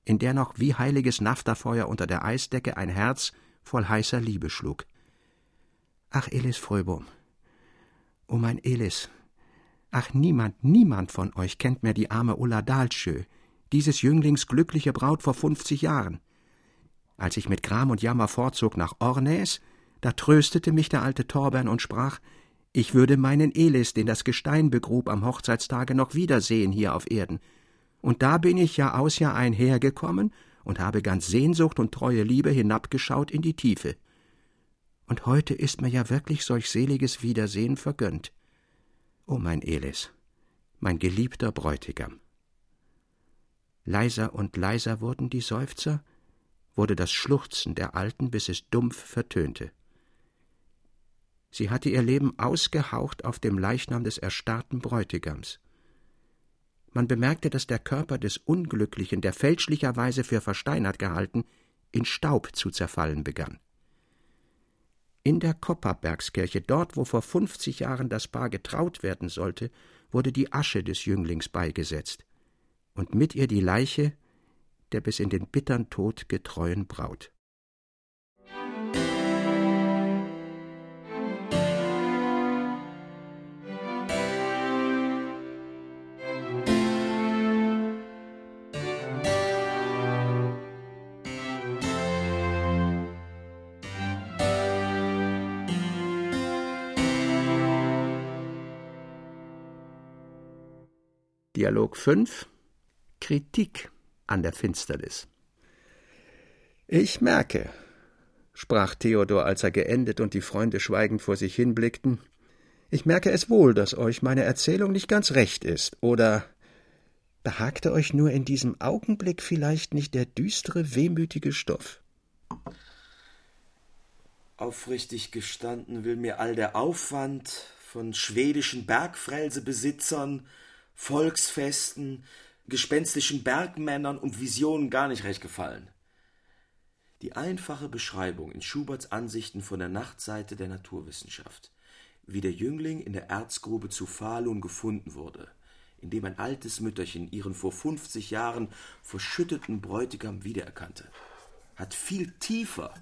in der noch wie heiliges Naftafeuer unter der Eisdecke ein Herz voll heißer Liebe schlug. Ach, Elis Fröbom, o mein Elis, ach, niemand, niemand von euch kennt mehr die arme Ulla Dahlsjö, dieses Jünglings glückliche Braut vor fünfzig Jahren. Als ich mit Gram und Jammer fortzog nach Ornäs, da tröstete mich der alte Torbern und sprach, ich würde meinen Elis, den das Gestein begrub, am Hochzeitstage noch wiedersehen hier auf Erden. Und da bin ich Jahr aus Jahr ein hergekommen und habe ganz Sehnsucht und treue Liebe hinabgeschaut in die Tiefe. Und heute ist mir ja wirklich solch seliges Wiedersehen vergönnt. O mein Elis, mein geliebter Bräutigam. Leiser und leiser wurden die Seufzer, wurde das Schluchzen der Alten, bis es dumpf vertönte. Sie hatte ihr Leben ausgehaucht auf dem Leichnam des erstarrten Bräutigams. Man bemerkte, dass der Körper des Unglücklichen, der fälschlicherweise für versteinert gehalten, in Staub zu zerfallen begann. In der Kopperbergskirche, dort, wo vor fünfzig Jahren das Paar getraut werden sollte, wurde die Asche des Jünglings beigesetzt und mit ihr die Leiche der bis in den bittern Tod getreuen Braut. Dialog 5 Kritik an der Finsternis. Ich merke, sprach Theodor, als er geendet und die Freunde schweigend vor sich hinblickten, ich merke es wohl, dass euch meine Erzählung nicht ganz recht ist, oder behagte euch nur in diesem Augenblick vielleicht nicht der düstere, wehmütige Stoff? Aufrichtig gestanden will mir all der Aufwand von schwedischen Bergfrälsebesitzern, Volksfesten, gespenstischen Bergmännern und Visionen gar nicht recht gefallen. Die einfache Beschreibung in Schuberts Ansichten von der Nachtseite der Naturwissenschaft, wie der Jüngling in der Erzgrube zu Falun gefunden wurde, in dem ein altes Mütterchen ihren vor fünfzig Jahren verschütteten Bräutigam wiedererkannte, hat viel tiefer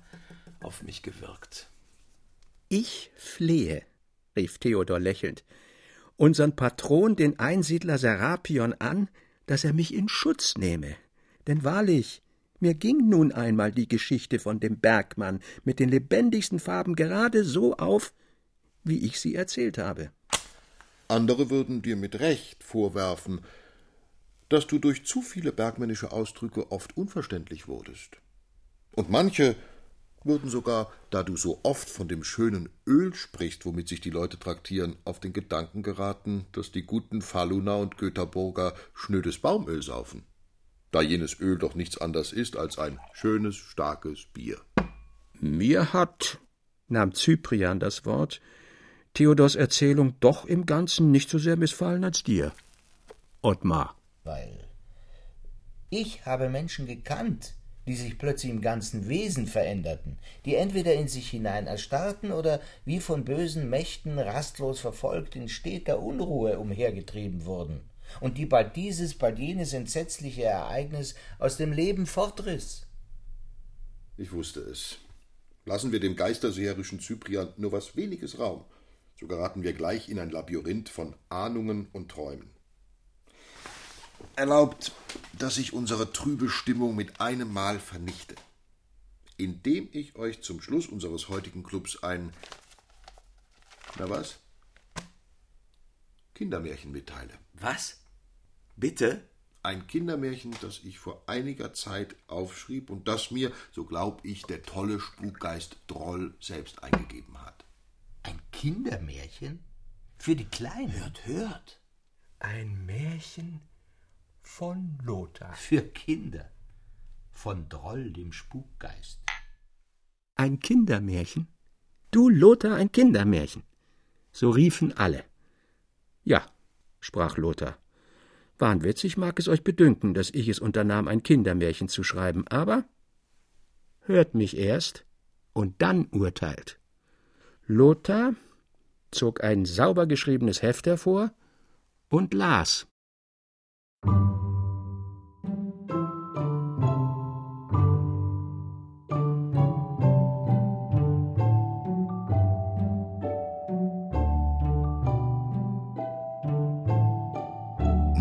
auf mich gewirkt. Ich flehe, rief Theodor lächelnd, unseren Patron, den Einsiedler Serapion, an, dass er mich in Schutz nehme. Denn wahrlich, mir ging nun einmal die Geschichte von dem Bergmann mit den lebendigsten Farben gerade so auf, wie ich sie erzählt habe. Andere würden dir mit Recht vorwerfen, dass du durch zu viele bergmännische Ausdrücke oft unverständlich wurdest. Und manche würden sogar, da du so oft von dem schönen Öl sprichst, womit sich die Leute traktieren, auf den Gedanken geraten, dass die guten Faluner und Götterburger schnödes Baumöl saufen, da jenes Öl doch nichts anderes ist als ein schönes, starkes Bier. Mir hat, nahm Cyprian das Wort, Theodors Erzählung doch im Ganzen nicht so sehr missfallen als dir. Ottmar. Weil ich habe Menschen gekannt, die sich plötzlich im ganzen Wesen veränderten, die entweder in sich hinein erstarrten oder wie von bösen Mächten rastlos verfolgt in steter Unruhe umhergetrieben wurden, und die bald dieses, bald jenes entsetzliche Ereignis aus dem Leben fortriss. Ich wusste es. Lassen wir dem geisterseherischen Cyprian nur was weniges Raum, so geraten wir gleich in ein Labyrinth von Ahnungen und Träumen. Erlaubt, dass ich unsere trübe Stimmung mit einem Mal vernichte, indem ich euch zum Schluss unseres heutigen Clubs ein na was? Kindermärchen mitteile. Was? Bitte? Ein Kindermärchen, das ich vor einiger Zeit aufschrieb und das mir, so glaub ich, der tolle Spukgeist Droll selbst eingegeben hat. Ein Kindermärchen? Für die Kleinen? Hört, hört. Ein Märchen von Lothar. Für Kinder. Von Droll, dem Spukgeist. Ein Kindermärchen? Du, Lothar, ein Kindermärchen. So riefen alle. Ja, sprach Lothar. Wahnwitzig mag es euch bedünken, dass ich es unternahm, ein Kindermärchen zu schreiben, aber hört mich erst und dann urteilt. Lothar zog ein sauber geschriebenes Heft hervor und las.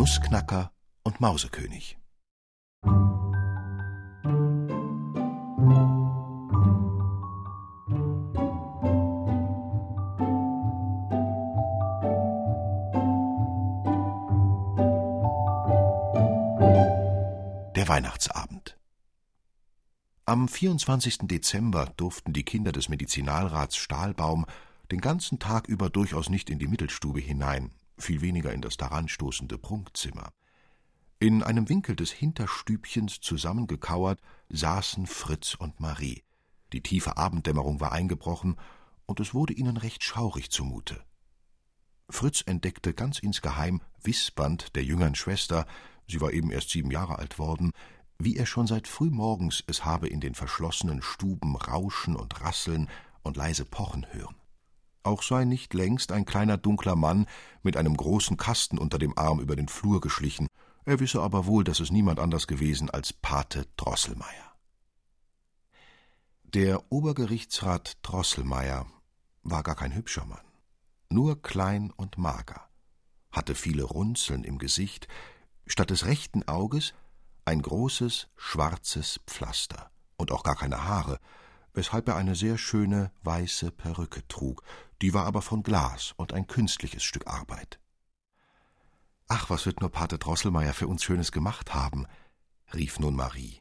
Nussknacker und Mausekönig. Am 24. Dezember durften die Kinder des Medizinalrats Stahlbaum den ganzen Tag über durchaus nicht in die Mittelstube hinein, viel weniger in das daranstoßende Prunkzimmer. In einem Winkel des Hinterstübchens zusammengekauert saßen Fritz und Marie. Die tiefe Abenddämmerung war eingebrochen, und es wurde ihnen recht schaurig zumute. Fritz entdeckte ganz insgeheim wispernd der jüngern Schwester, sie war eben erst sieben Jahre alt worden, wie er schon seit frühmorgens es habe in den verschlossenen Stuben rauschen und rasseln und leise pochen hören. Auch sei nicht längst ein kleiner dunkler Mann mit einem großen Kasten unter dem Arm über den Flur geschlichen, er wisse aber wohl, dass es niemand anders gewesen als Pate Drosselmeier. Der Obergerichtsrat Drosselmeier war gar kein hübscher Mann, nur klein und mager, hatte viele Runzeln im Gesicht, statt des rechten Auges ein großes schwarzes Pflaster und auch gar keine Haare, weshalb er eine sehr schöne weiße Perücke trug, die war aber von Glas und ein künstliches Stück Arbeit. Ach, was wird nur Pate Drosselmeier für uns Schönes gemacht haben, rief nun Marie.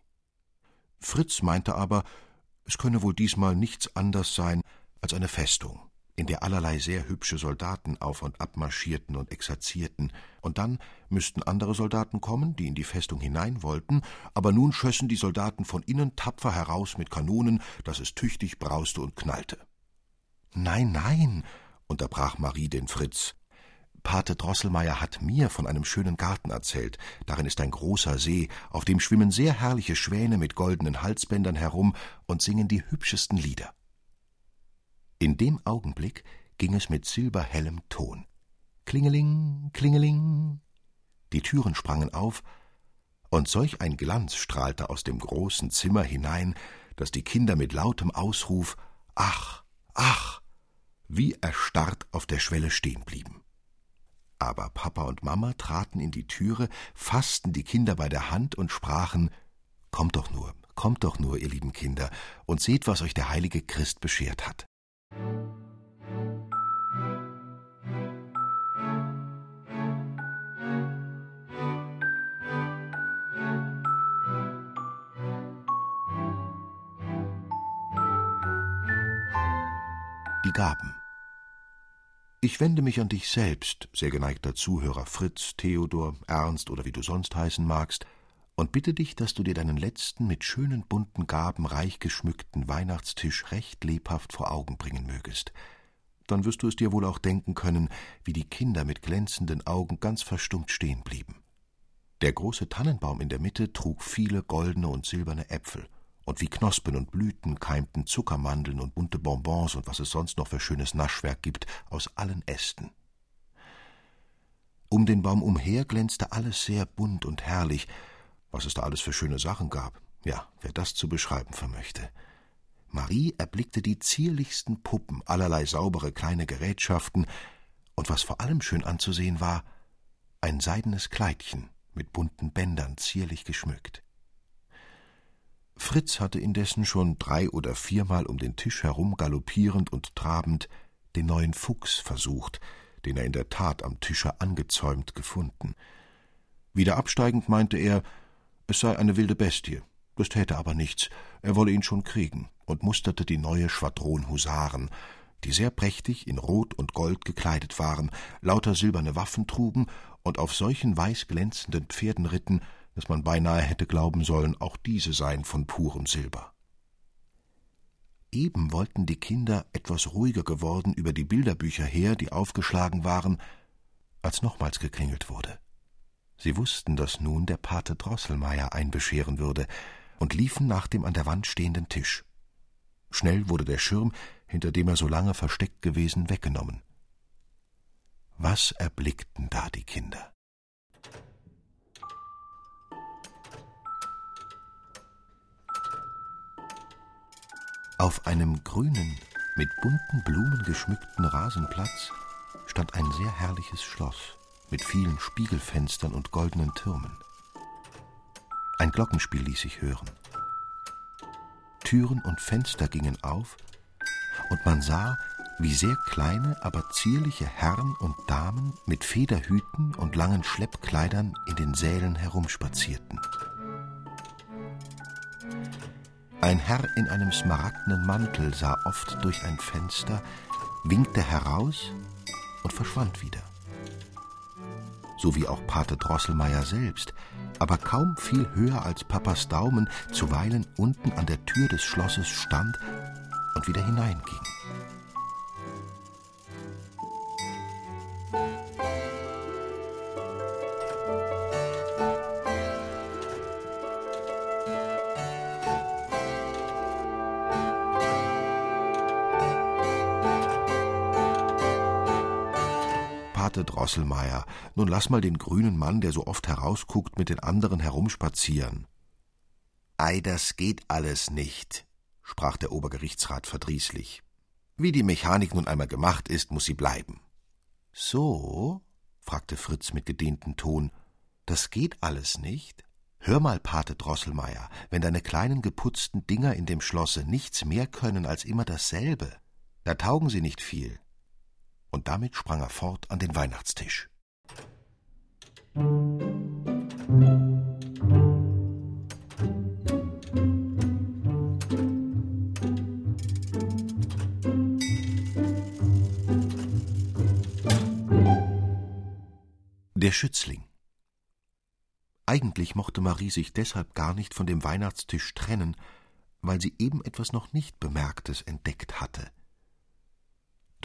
Fritz meinte aber, es könne wohl diesmal nichts anders sein als eine Festung, in der allerlei sehr hübsche Soldaten auf und ab marschierten und exerzierten, und dann müssten andere Soldaten kommen, die in die Festung hinein wollten, aber nun schössen die Soldaten von innen tapfer heraus mit Kanonen, dass es tüchtig brauste und knallte. Nein, nein, unterbrach Marie den Fritz. Pate Drosselmeier hat mir von einem schönen Garten erzählt. Darin ist ein großer See, auf dem schwimmen sehr herrliche Schwäne mit goldenen Halsbändern herum und singen die hübschesten Lieder. In dem Augenblick ging es mit silberhellem Ton. Klingeling, klingeling. Die Türen sprangen auf, und solch ein Glanz strahlte aus dem großen Zimmer hinein, dass die Kinder mit lautem Ausruf Ach, ach, wie erstarrt auf der Schwelle stehen blieben. Aber Papa und Mama traten in die Türe, fassten die Kinder bei der Hand und sprachen Kommt doch nur, kommt doch nur, ihr lieben Kinder, und seht, was euch der heilige Christ beschert hat. Die Gaben. Ich wende mich an dich selbst, sehr geneigter Zuhörer Fritz, Theodor, Ernst oder wie du sonst heißen magst, und bitte dich, dass du dir deinen letzten mit schönen bunten Gaben reich geschmückten Weihnachtstisch recht lebhaft vor Augen bringen mögest. Dann wirst du es dir wohl auch denken können, wie die Kinder mit glänzenden Augen ganz verstummt stehen blieben. Der große Tannenbaum in der Mitte trug viele goldene und silberne Äpfel, und wie Knospen und Blüten keimten Zuckermandeln und bunte Bonbons und was es sonst noch für schönes Naschwerk gibt, aus allen Ästen. Um den Baum umher glänzte alles sehr bunt und herrlich, was es da alles für schöne Sachen gab. Ja, wer das zu beschreiben vermöchte. Marie erblickte die zierlichsten Puppen, allerlei saubere kleine Gerätschaften, und was vor allem schön anzusehen war, ein seidenes Kleidchen mit bunten Bändern zierlich geschmückt. Fritz hatte indessen schon drei oder viermal um den Tisch herum galoppierend und trabend den neuen Fuchs versucht, den er in der Tat am Tische angezäumt gefunden. Wieder absteigend meinte er, es sei eine wilde Bestie, das täte aber nichts, er wolle ihn schon kriegen, und musterte die neue Schwadron Husaren, die sehr prächtig in Rot und Gold gekleidet waren, lauter silberne Waffen trugen und auf solchen weiß glänzenden Pferden ritten, dass man beinahe hätte glauben sollen, auch diese seien von purem Silber. Eben wollten die Kinder, etwas ruhiger geworden, über die Bilderbücher her, die aufgeschlagen waren, als nochmals geklingelt wurde. Sie wussten, dass nun der Pate Drosselmeier einbescheren würde, und liefen nach dem an der Wand stehenden Tisch. Schnell wurde der Schirm, hinter dem er so lange versteckt gewesen, weggenommen. Was erblickten da die Kinder? Auf einem grünen, mit bunten Blumen geschmückten Rasenplatz stand ein sehr herrliches Schloss mit vielen Spiegelfenstern und goldenen Türmen. Ein Glockenspiel ließ sich hören. Türen und Fenster gingen auf, und man sah, wie sehr kleine, aber zierliche Herren und Damen mit Federhüten und langen Schleppkleidern in den Sälen herumspazierten. Ein Herr in einem smaragdenen Mantel sah oft durch ein Fenster, winkte heraus und verschwand wieder so wie auch Pate Drosselmeier selbst, aber kaum viel höher als Papas Daumen zuweilen unten an der Tür des Schlosses stand und wieder hineinging. Drosselmeier, nun lass mal den grünen Mann, der so oft herausguckt, mit den anderen herumspazieren. Ei, das geht alles nicht, sprach der Obergerichtsrat verdrießlich. Wie die Mechanik nun einmal gemacht ist, muss sie bleiben. So? fragte Fritz mit gedehntem Ton. Das geht alles nicht? Hör mal, Pate Drosselmeier, wenn deine kleinen geputzten Dinger in dem Schlosse nichts mehr können als immer dasselbe, da taugen sie nicht viel und damit sprang er fort an den Weihnachtstisch. Der Schützling Eigentlich mochte Marie sich deshalb gar nicht von dem Weihnachtstisch trennen, weil sie eben etwas noch nicht Bemerktes entdeckt hatte.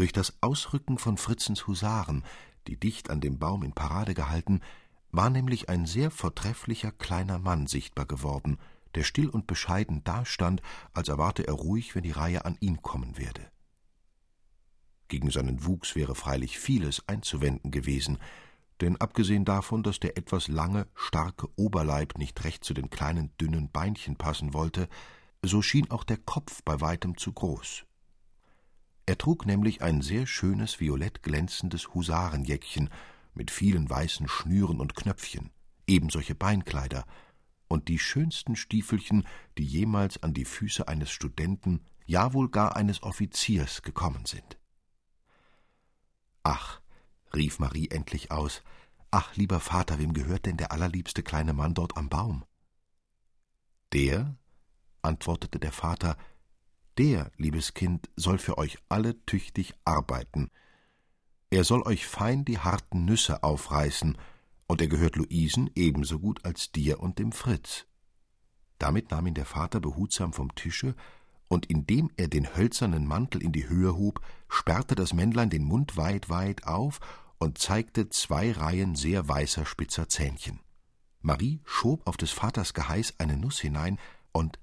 Durch das Ausrücken von Fritzens Husaren, die dicht an dem Baum in Parade gehalten, war nämlich ein sehr vortrefflicher kleiner Mann sichtbar geworden, der still und bescheiden dastand, als erwarte er ruhig, wenn die Reihe an ihn kommen werde. Gegen seinen Wuchs wäre freilich vieles einzuwenden gewesen, denn abgesehen davon, dass der etwas lange, starke Oberleib nicht recht zu den kleinen, dünnen Beinchen passen wollte, so schien auch der Kopf bei weitem zu groß. Er trug nämlich ein sehr schönes violett glänzendes Husarenjäckchen mit vielen weißen Schnüren und Knöpfchen, ebensolche Beinkleider und die schönsten Stiefelchen, die jemals an die Füße eines Studenten, ja wohl gar eines Offiziers gekommen sind. Ach, rief Marie endlich aus, ach, lieber Vater, wem gehört denn der allerliebste kleine Mann dort am Baum? Der, antwortete der Vater, Der, liebes Kind, soll für euch alle tüchtig arbeiten. Er soll euch fein die harten Nüsse aufreißen, und er gehört Luisen ebenso gut als dir und dem Fritz. Damit nahm ihn der Vater behutsam vom Tische, und indem er den hölzernen Mantel in die Höhe hob, sperrte das Männlein den Mund weit, weit auf und zeigte zwei Reihen sehr weißer, spitzer Zähnchen. Marie schob auf des Vaters Geheiß eine Nuss hinein, und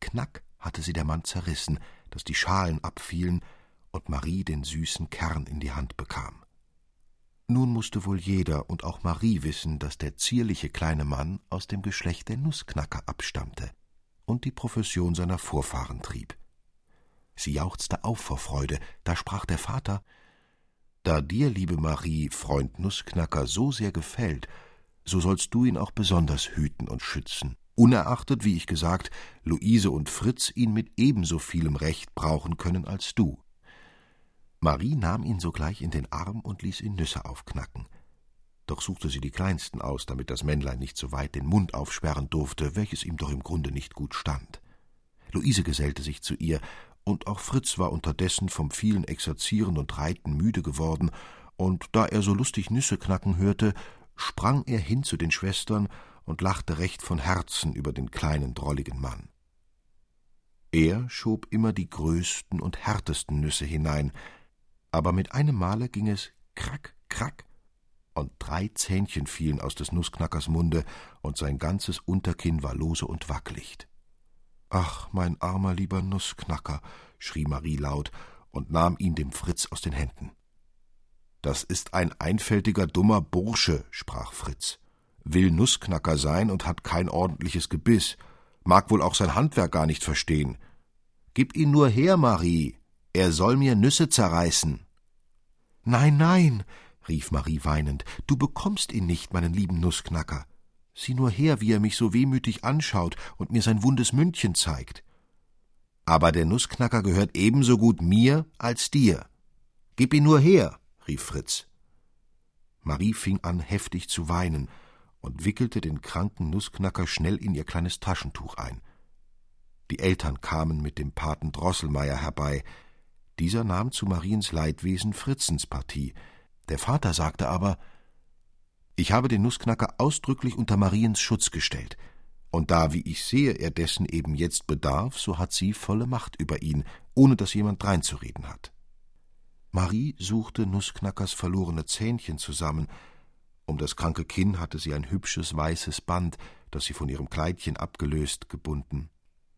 knack hatte sie der Mann zerrissen, dass die Schalen abfielen und Marie den süßen Kern in die Hand bekam. Nun musste wohl jeder und auch Marie wissen, dass der zierliche kleine Mann aus dem Geschlecht der Nussknacker abstammte und die Profession seiner Vorfahren trieb. Sie jauchzte auf vor Freude, da sprach der Vater Da dir, liebe Marie, Freund Nussknacker so sehr gefällt, so sollst du ihn auch besonders hüten und schützen, unerachtet, wie ich gesagt, Luise und Fritz ihn mit ebenso vielem Recht brauchen können als du. Marie nahm ihn sogleich in den Arm und ließ ihn Nüsse aufknacken. Doch suchte sie die kleinsten aus, damit das Männlein nicht so weit den Mund aufsperren durfte, welches ihm doch im Grunde nicht gut stand. Luise gesellte sich zu ihr, und auch Fritz war unterdessen vom vielen Exerzieren und Reiten müde geworden, und da er so lustig Nüsse knacken hörte, sprang er hin zu den Schwestern und lachte recht von Herzen über den kleinen drolligen Mann. Er schob immer die größten und härtesten Nüsse hinein, aber mit einem Male ging es krack, krack, und drei Zähnchen fielen aus des Nussknackers Munde, und sein ganzes Unterkinn war lose und wackelig. Ach, mein armer lieber Nussknacker, schrie Marie laut und nahm ihn dem Fritz aus den Händen. Das ist ein einfältiger, dummer Bursche, sprach Fritz. Will Nussknacker sein und hat kein ordentliches Gebiss, mag wohl auch sein Handwerk gar nicht verstehen. Gib ihn nur her, Marie, er soll mir Nüsse zerreißen. Nein, nein, rief Marie weinend, du bekommst ihn nicht, meinen lieben Nussknacker. Sieh nur her, wie er mich so wehmütig anschaut und mir sein wundes Mündchen zeigt. Aber der Nussknacker gehört ebenso gut mir als dir. Gib ihn nur her, rief Fritz. Marie fing an, heftig zu weinen und wickelte den kranken Nussknacker schnell in ihr kleines Taschentuch ein. Die Eltern kamen mit dem Paten Drosselmeier herbei, dieser nahm zu Mariens Leidwesen Fritzens Partie. Der Vater sagte aber Ich habe den Nussknacker ausdrücklich unter Mariens Schutz gestellt, und da, wie ich sehe, er dessen eben jetzt bedarf, so hat sie volle Macht über ihn, ohne dass jemand dreinzureden hat. Marie suchte Nussknackers verlorene Zähnchen zusammen, um das kranke Kinn hatte sie ein hübsches weißes Band, das sie von ihrem Kleidchen abgelöst, gebunden.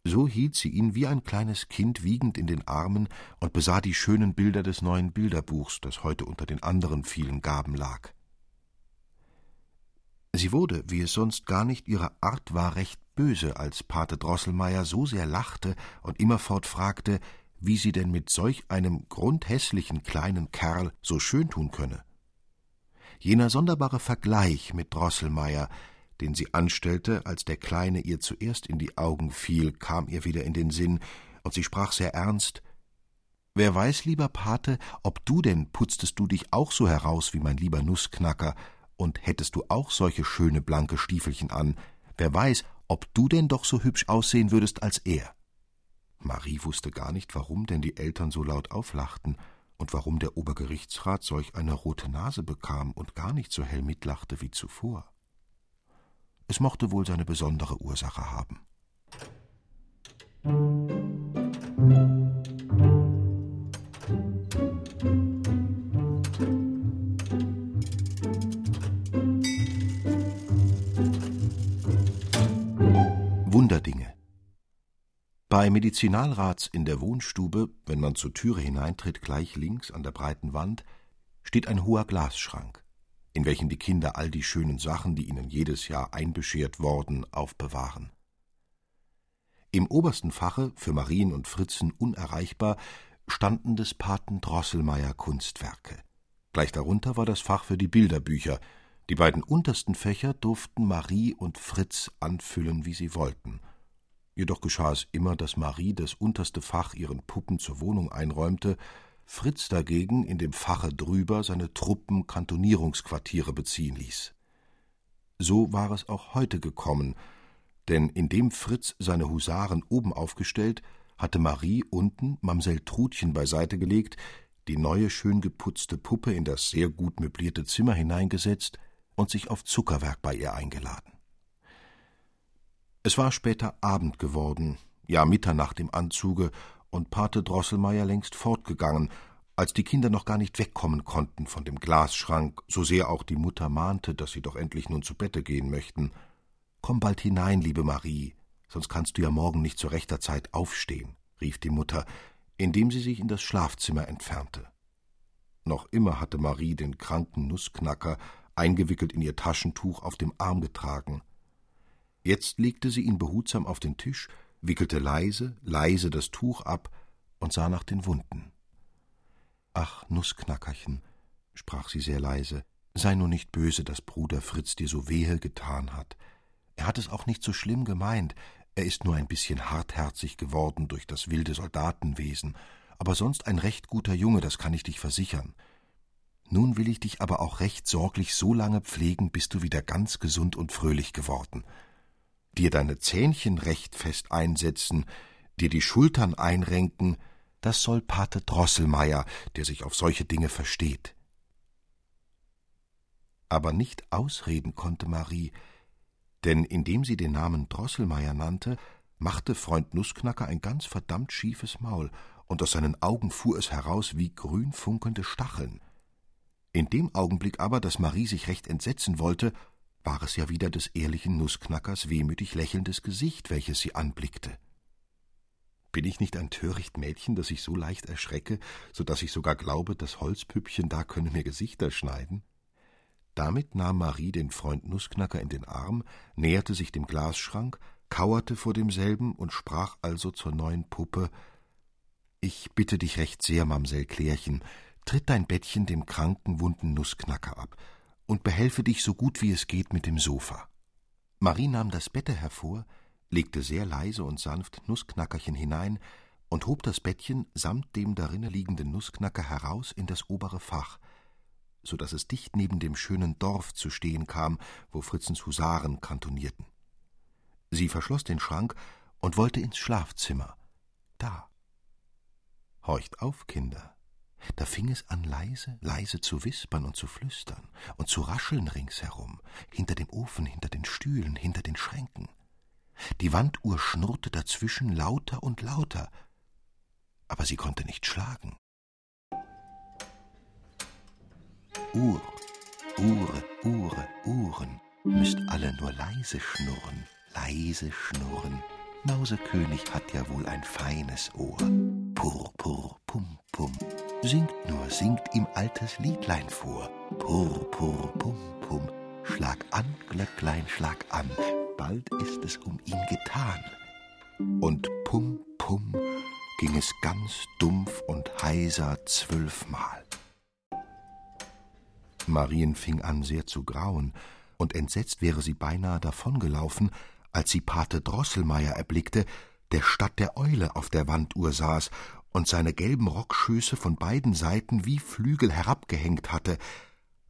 So hielt sie ihn wie ein kleines Kind wiegend in den Armen und besah die schönen Bilder des neuen Bilderbuchs, das heute unter den anderen vielen Gaben lag. Sie wurde, wie es sonst gar nicht ihre Art war, recht böse, als Pate Drosselmeier so sehr lachte und immerfort fragte, wie sie denn mit solch einem grundhässlichen kleinen Kerl so schön tun könne. Jener sonderbare Vergleich mit Drosselmeier, den sie anstellte, als der Kleine ihr zuerst in die Augen fiel, kam ihr wieder in den Sinn, und sie sprach sehr ernst. Wer weiß, lieber Pate, ob du denn putztest du dich auch so heraus wie mein lieber Nussknacker, und hättest du auch solche schöne blanke Stiefelchen an, wer weiß, ob du denn doch so hübsch aussehen würdest als er. Marie wusste gar nicht, warum denn die Eltern so laut auflachten und warum der Obergerichtsrat solch eine rote Nase bekam und gar nicht so hell mitlachte wie zuvor. Es mochte wohl seine besondere Ursache haben. Wunderdinge Bei Medizinalrats in der Wohnstube, wenn man zur Türe hineintritt, gleich links an der breiten Wand, steht ein hoher Glasschrank in welchem die Kinder all die schönen Sachen, die ihnen jedes Jahr einbeschert worden, aufbewahren. Im obersten Fache, für Marien und Fritzen unerreichbar, standen des Paten Drosselmeier Kunstwerke. Gleich darunter war das Fach für die Bilderbücher. Die beiden untersten Fächer durften Marie und Fritz anfüllen, wie sie wollten. Jedoch geschah es immer, dass Marie das unterste Fach ihren Puppen zur Wohnung einräumte, Fritz dagegen in dem Fache drüber seine Truppen Kantonierungsquartiere beziehen ließ. So war es auch heute gekommen, denn indem Fritz seine Husaren oben aufgestellt, hatte Marie unten Mamsell Trudchen beiseite gelegt, die neue schön geputzte Puppe in das sehr gut möblierte Zimmer hineingesetzt und sich auf Zuckerwerk bei ihr eingeladen. Es war später Abend geworden, ja Mitternacht im Anzuge, und Pate Drosselmeier längst fortgegangen, als die Kinder noch gar nicht wegkommen konnten von dem Glasschrank, so sehr auch die Mutter mahnte, dass sie doch endlich nun zu Bette gehen möchten. Komm bald hinein, liebe Marie, sonst kannst du ja morgen nicht zu rechter Zeit aufstehen, rief die Mutter, indem sie sich in das Schlafzimmer entfernte. Noch immer hatte Marie den kranken Nussknacker eingewickelt in ihr Taschentuch auf dem Arm getragen. Jetzt legte sie ihn behutsam auf den Tisch, wickelte leise, leise das Tuch ab und sah nach den Wunden. Ach, Nussknackerchen, sprach sie sehr leise, sei nur nicht böse, dass Bruder Fritz dir so wehe getan hat. Er hat es auch nicht so schlimm gemeint, er ist nur ein bisschen hartherzig geworden durch das wilde Soldatenwesen, aber sonst ein recht guter Junge, das kann ich dich versichern. Nun will ich dich aber auch recht sorglich so lange pflegen, bis du wieder ganz gesund und fröhlich geworden dir deine Zähnchen recht fest einsetzen, dir die Schultern einrenken, das soll Pate Drosselmeier, der sich auf solche Dinge versteht. Aber nicht ausreden konnte Marie, denn indem sie den Namen Drosselmeier nannte, machte Freund Nussknacker ein ganz verdammt schiefes Maul, und aus seinen Augen fuhr es heraus wie grün funkelnde Stacheln. In dem Augenblick aber, dass Marie sich recht entsetzen wollte, war es ja wieder des ehrlichen Nussknackers wehmütig lächelndes Gesicht, welches sie anblickte. Bin ich nicht ein töricht Mädchen, das ich so leicht erschrecke, so dass ich sogar glaube, das Holzpüppchen da könne mir Gesichter schneiden? Damit nahm Marie den Freund Nussknacker in den Arm, näherte sich dem Glasschrank, kauerte vor demselben und sprach also zur neuen Puppe Ich bitte dich recht sehr, Mamsell Klärchen, tritt dein Bettchen dem kranken, wunden Nussknacker ab und behelfe dich so gut wie es geht mit dem Sofa. Marie nahm das Bette hervor, legte sehr leise und sanft Nussknackerchen hinein und hob das Bettchen samt dem darinne liegenden Nussknacker heraus in das obere Fach, so dass es dicht neben dem schönen Dorf zu stehen kam, wo Fritzens Husaren kantonierten. Sie verschloss den Schrank und wollte ins Schlafzimmer. Da. Horcht auf, Kinder, da fing es an leise, leise zu wispern und zu flüstern und zu rascheln ringsherum, hinter dem Ofen, hinter den Stühlen, hinter den Schränken. Die Wanduhr schnurrte dazwischen lauter und lauter, aber sie konnte nicht schlagen. Uhr, Uhr, Uhr, Uhren, müsst alle nur leise schnurren, leise schnurren. Mausekönig hat ja wohl ein feines Ohr. Purr, purr, pum, pum. Singt nur, singt ihm altes Liedlein vor. Purr, purr, pum, pum. Schlag an, Glöcklein, schlag an. Bald ist es um ihn getan. Und pum, pum ging es ganz dumpf und heiser zwölfmal. Marien fing an sehr zu grauen, und entsetzt wäre sie beinahe davongelaufen, als sie Pate Drosselmeier erblickte, der statt der Eule auf der Wanduhr saß und seine gelben Rockschöße von beiden Seiten wie Flügel herabgehängt hatte,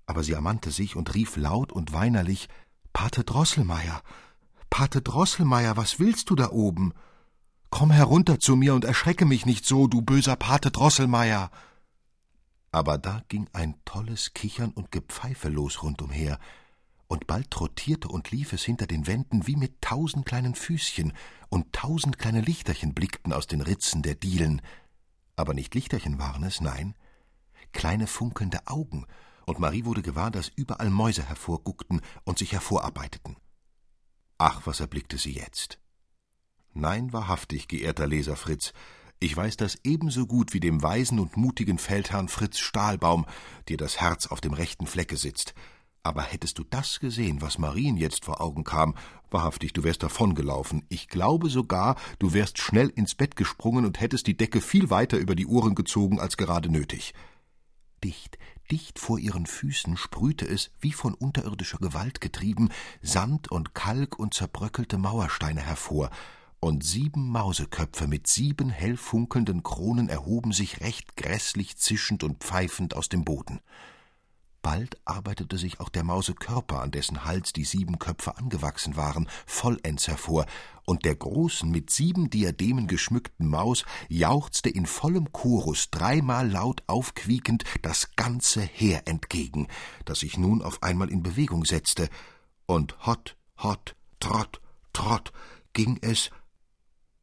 aber sie ermannte sich und rief laut und weinerlich Pate Drosselmeier, Pate Drosselmeier, was willst du da oben? Komm herunter zu mir und erschrecke mich nicht so, du böser Pate Drosselmeier. Aber da ging ein tolles Kichern und Gepfeife los rundumher, und bald trottierte und lief es hinter den Wänden wie mit tausend kleinen Füßchen, und tausend kleine Lichterchen blickten aus den Ritzen der Dielen. Aber nicht Lichterchen waren es, nein, kleine funkelnde Augen, und Marie wurde gewahr, dass überall Mäuse hervorguckten und sich hervorarbeiteten. Ach, was erblickte sie jetzt? Nein, wahrhaftig, geehrter Leser Fritz, ich weiß das ebenso gut wie dem weisen und mutigen Feldherrn Fritz Stahlbaum, dir das Herz auf dem rechten Flecke sitzt, aber hättest du das gesehen, was Marien jetzt vor Augen kam, wahrhaftig, du wärst davongelaufen. Ich glaube sogar, du wärst schnell ins Bett gesprungen und hättest die Decke viel weiter über die Ohren gezogen als gerade nötig. Dicht, dicht vor ihren Füßen sprühte es, wie von unterirdischer Gewalt getrieben, Sand und Kalk und zerbröckelte Mauersteine hervor, und sieben Mauseköpfe mit sieben hell funkelnden Kronen erhoben sich recht grässlich zischend und pfeifend aus dem Boden. Bald arbeitete sich auch der Mausekörper, an dessen Hals die sieben Köpfe angewachsen waren, vollends hervor, und der großen, mit sieben Diademen geschmückten Maus jauchzte in vollem Chorus dreimal laut aufquiekend das ganze Heer entgegen, das sich nun auf einmal in Bewegung setzte, und hott, hott, trott, trott ging es,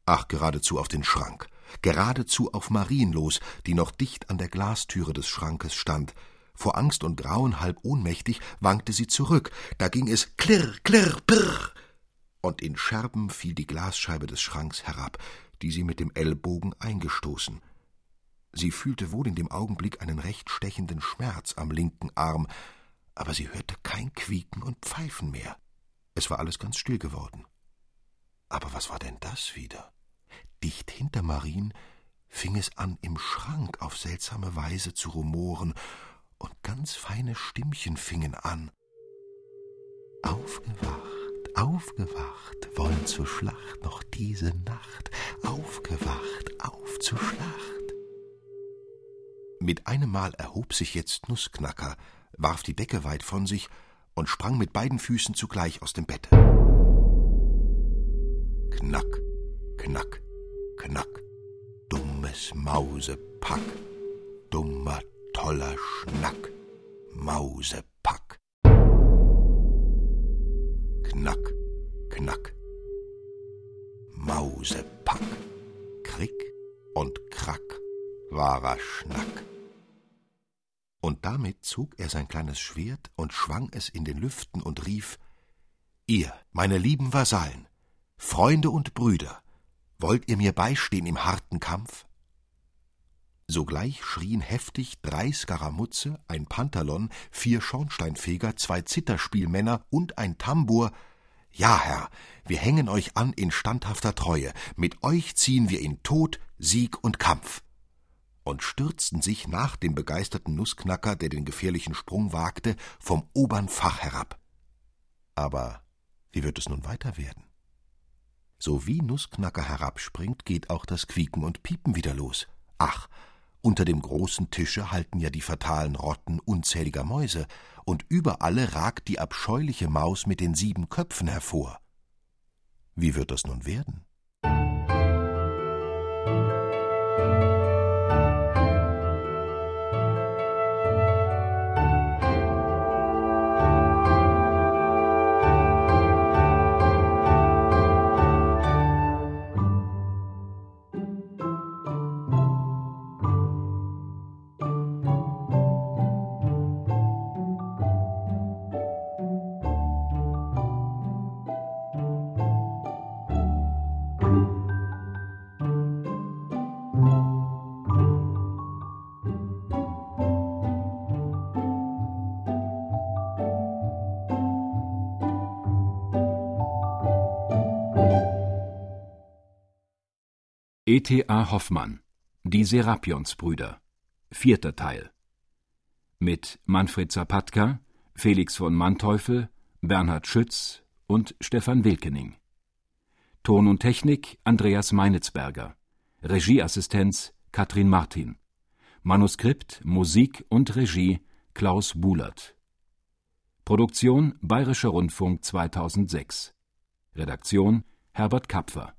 ach geradezu auf den Schrank, geradezu auf Marien los, die noch dicht an der Glastüre des Schrankes stand, vor Angst und Grauen halb ohnmächtig wankte sie zurück. Da ging es klirr, klirr, brrr. Und in Scherben fiel die Glasscheibe des Schranks herab, die sie mit dem Ellbogen eingestoßen. Sie fühlte wohl in dem Augenblick einen recht stechenden Schmerz am linken Arm, aber sie hörte kein Quieken und Pfeifen mehr. Es war alles ganz still geworden. Aber was war denn das wieder? Dicht hinter Marien fing es an, im Schrank auf seltsame Weise zu rumoren, und ganz feine Stimmchen fingen an. Aufgewacht, aufgewacht, wollen zur Schlacht noch diese Nacht, aufgewacht, auf zur Schlacht. Mit einem Mal erhob sich jetzt Nussknacker, warf die Decke weit von sich und sprang mit beiden Füßen zugleich aus dem Bette. Knack, knack, knack, dummes Mausepack, dummer toller Schnack, Mausepack. Knack, knack, Mausepack, Krick und Krack, wahrer Schnack. Und damit zog er sein kleines Schwert und schwang es in den Lüften und rief Ihr, meine lieben Vasallen, Freunde und Brüder, wollt ihr mir beistehen im harten Kampf? Sogleich schrien heftig drei Skaramuzze, ein Pantalon, vier Schornsteinfeger, zwei Zitterspielmänner und ein Tambour Ja, Herr, wir hängen euch an in standhafter Treue, mit euch ziehen wir in Tod, Sieg und Kampf und stürzten sich nach dem begeisterten Nussknacker, der den gefährlichen Sprung wagte, vom obern Fach herab. Aber wie wird es nun weiter werden? So wie Nussknacker herabspringt, geht auch das Quieken und Piepen wieder los. Ach, unter dem großen Tische halten ja die fatalen Rotten unzähliger Mäuse, und über alle ragt die abscheuliche Maus mit den sieben Köpfen hervor. Wie wird das nun werden? E.T.A. Hoffmann Die Serapionsbrüder Vierter Teil mit Manfred Zapatka, Felix von Manteuffel, Bernhard Schütz und Stefan Wilkening. Ton und Technik Andreas Meinitzberger. Regieassistenz Katrin Martin. Manuskript, Musik und Regie Klaus Bulert. Produktion Bayerischer Rundfunk 2006. Redaktion Herbert Kapfer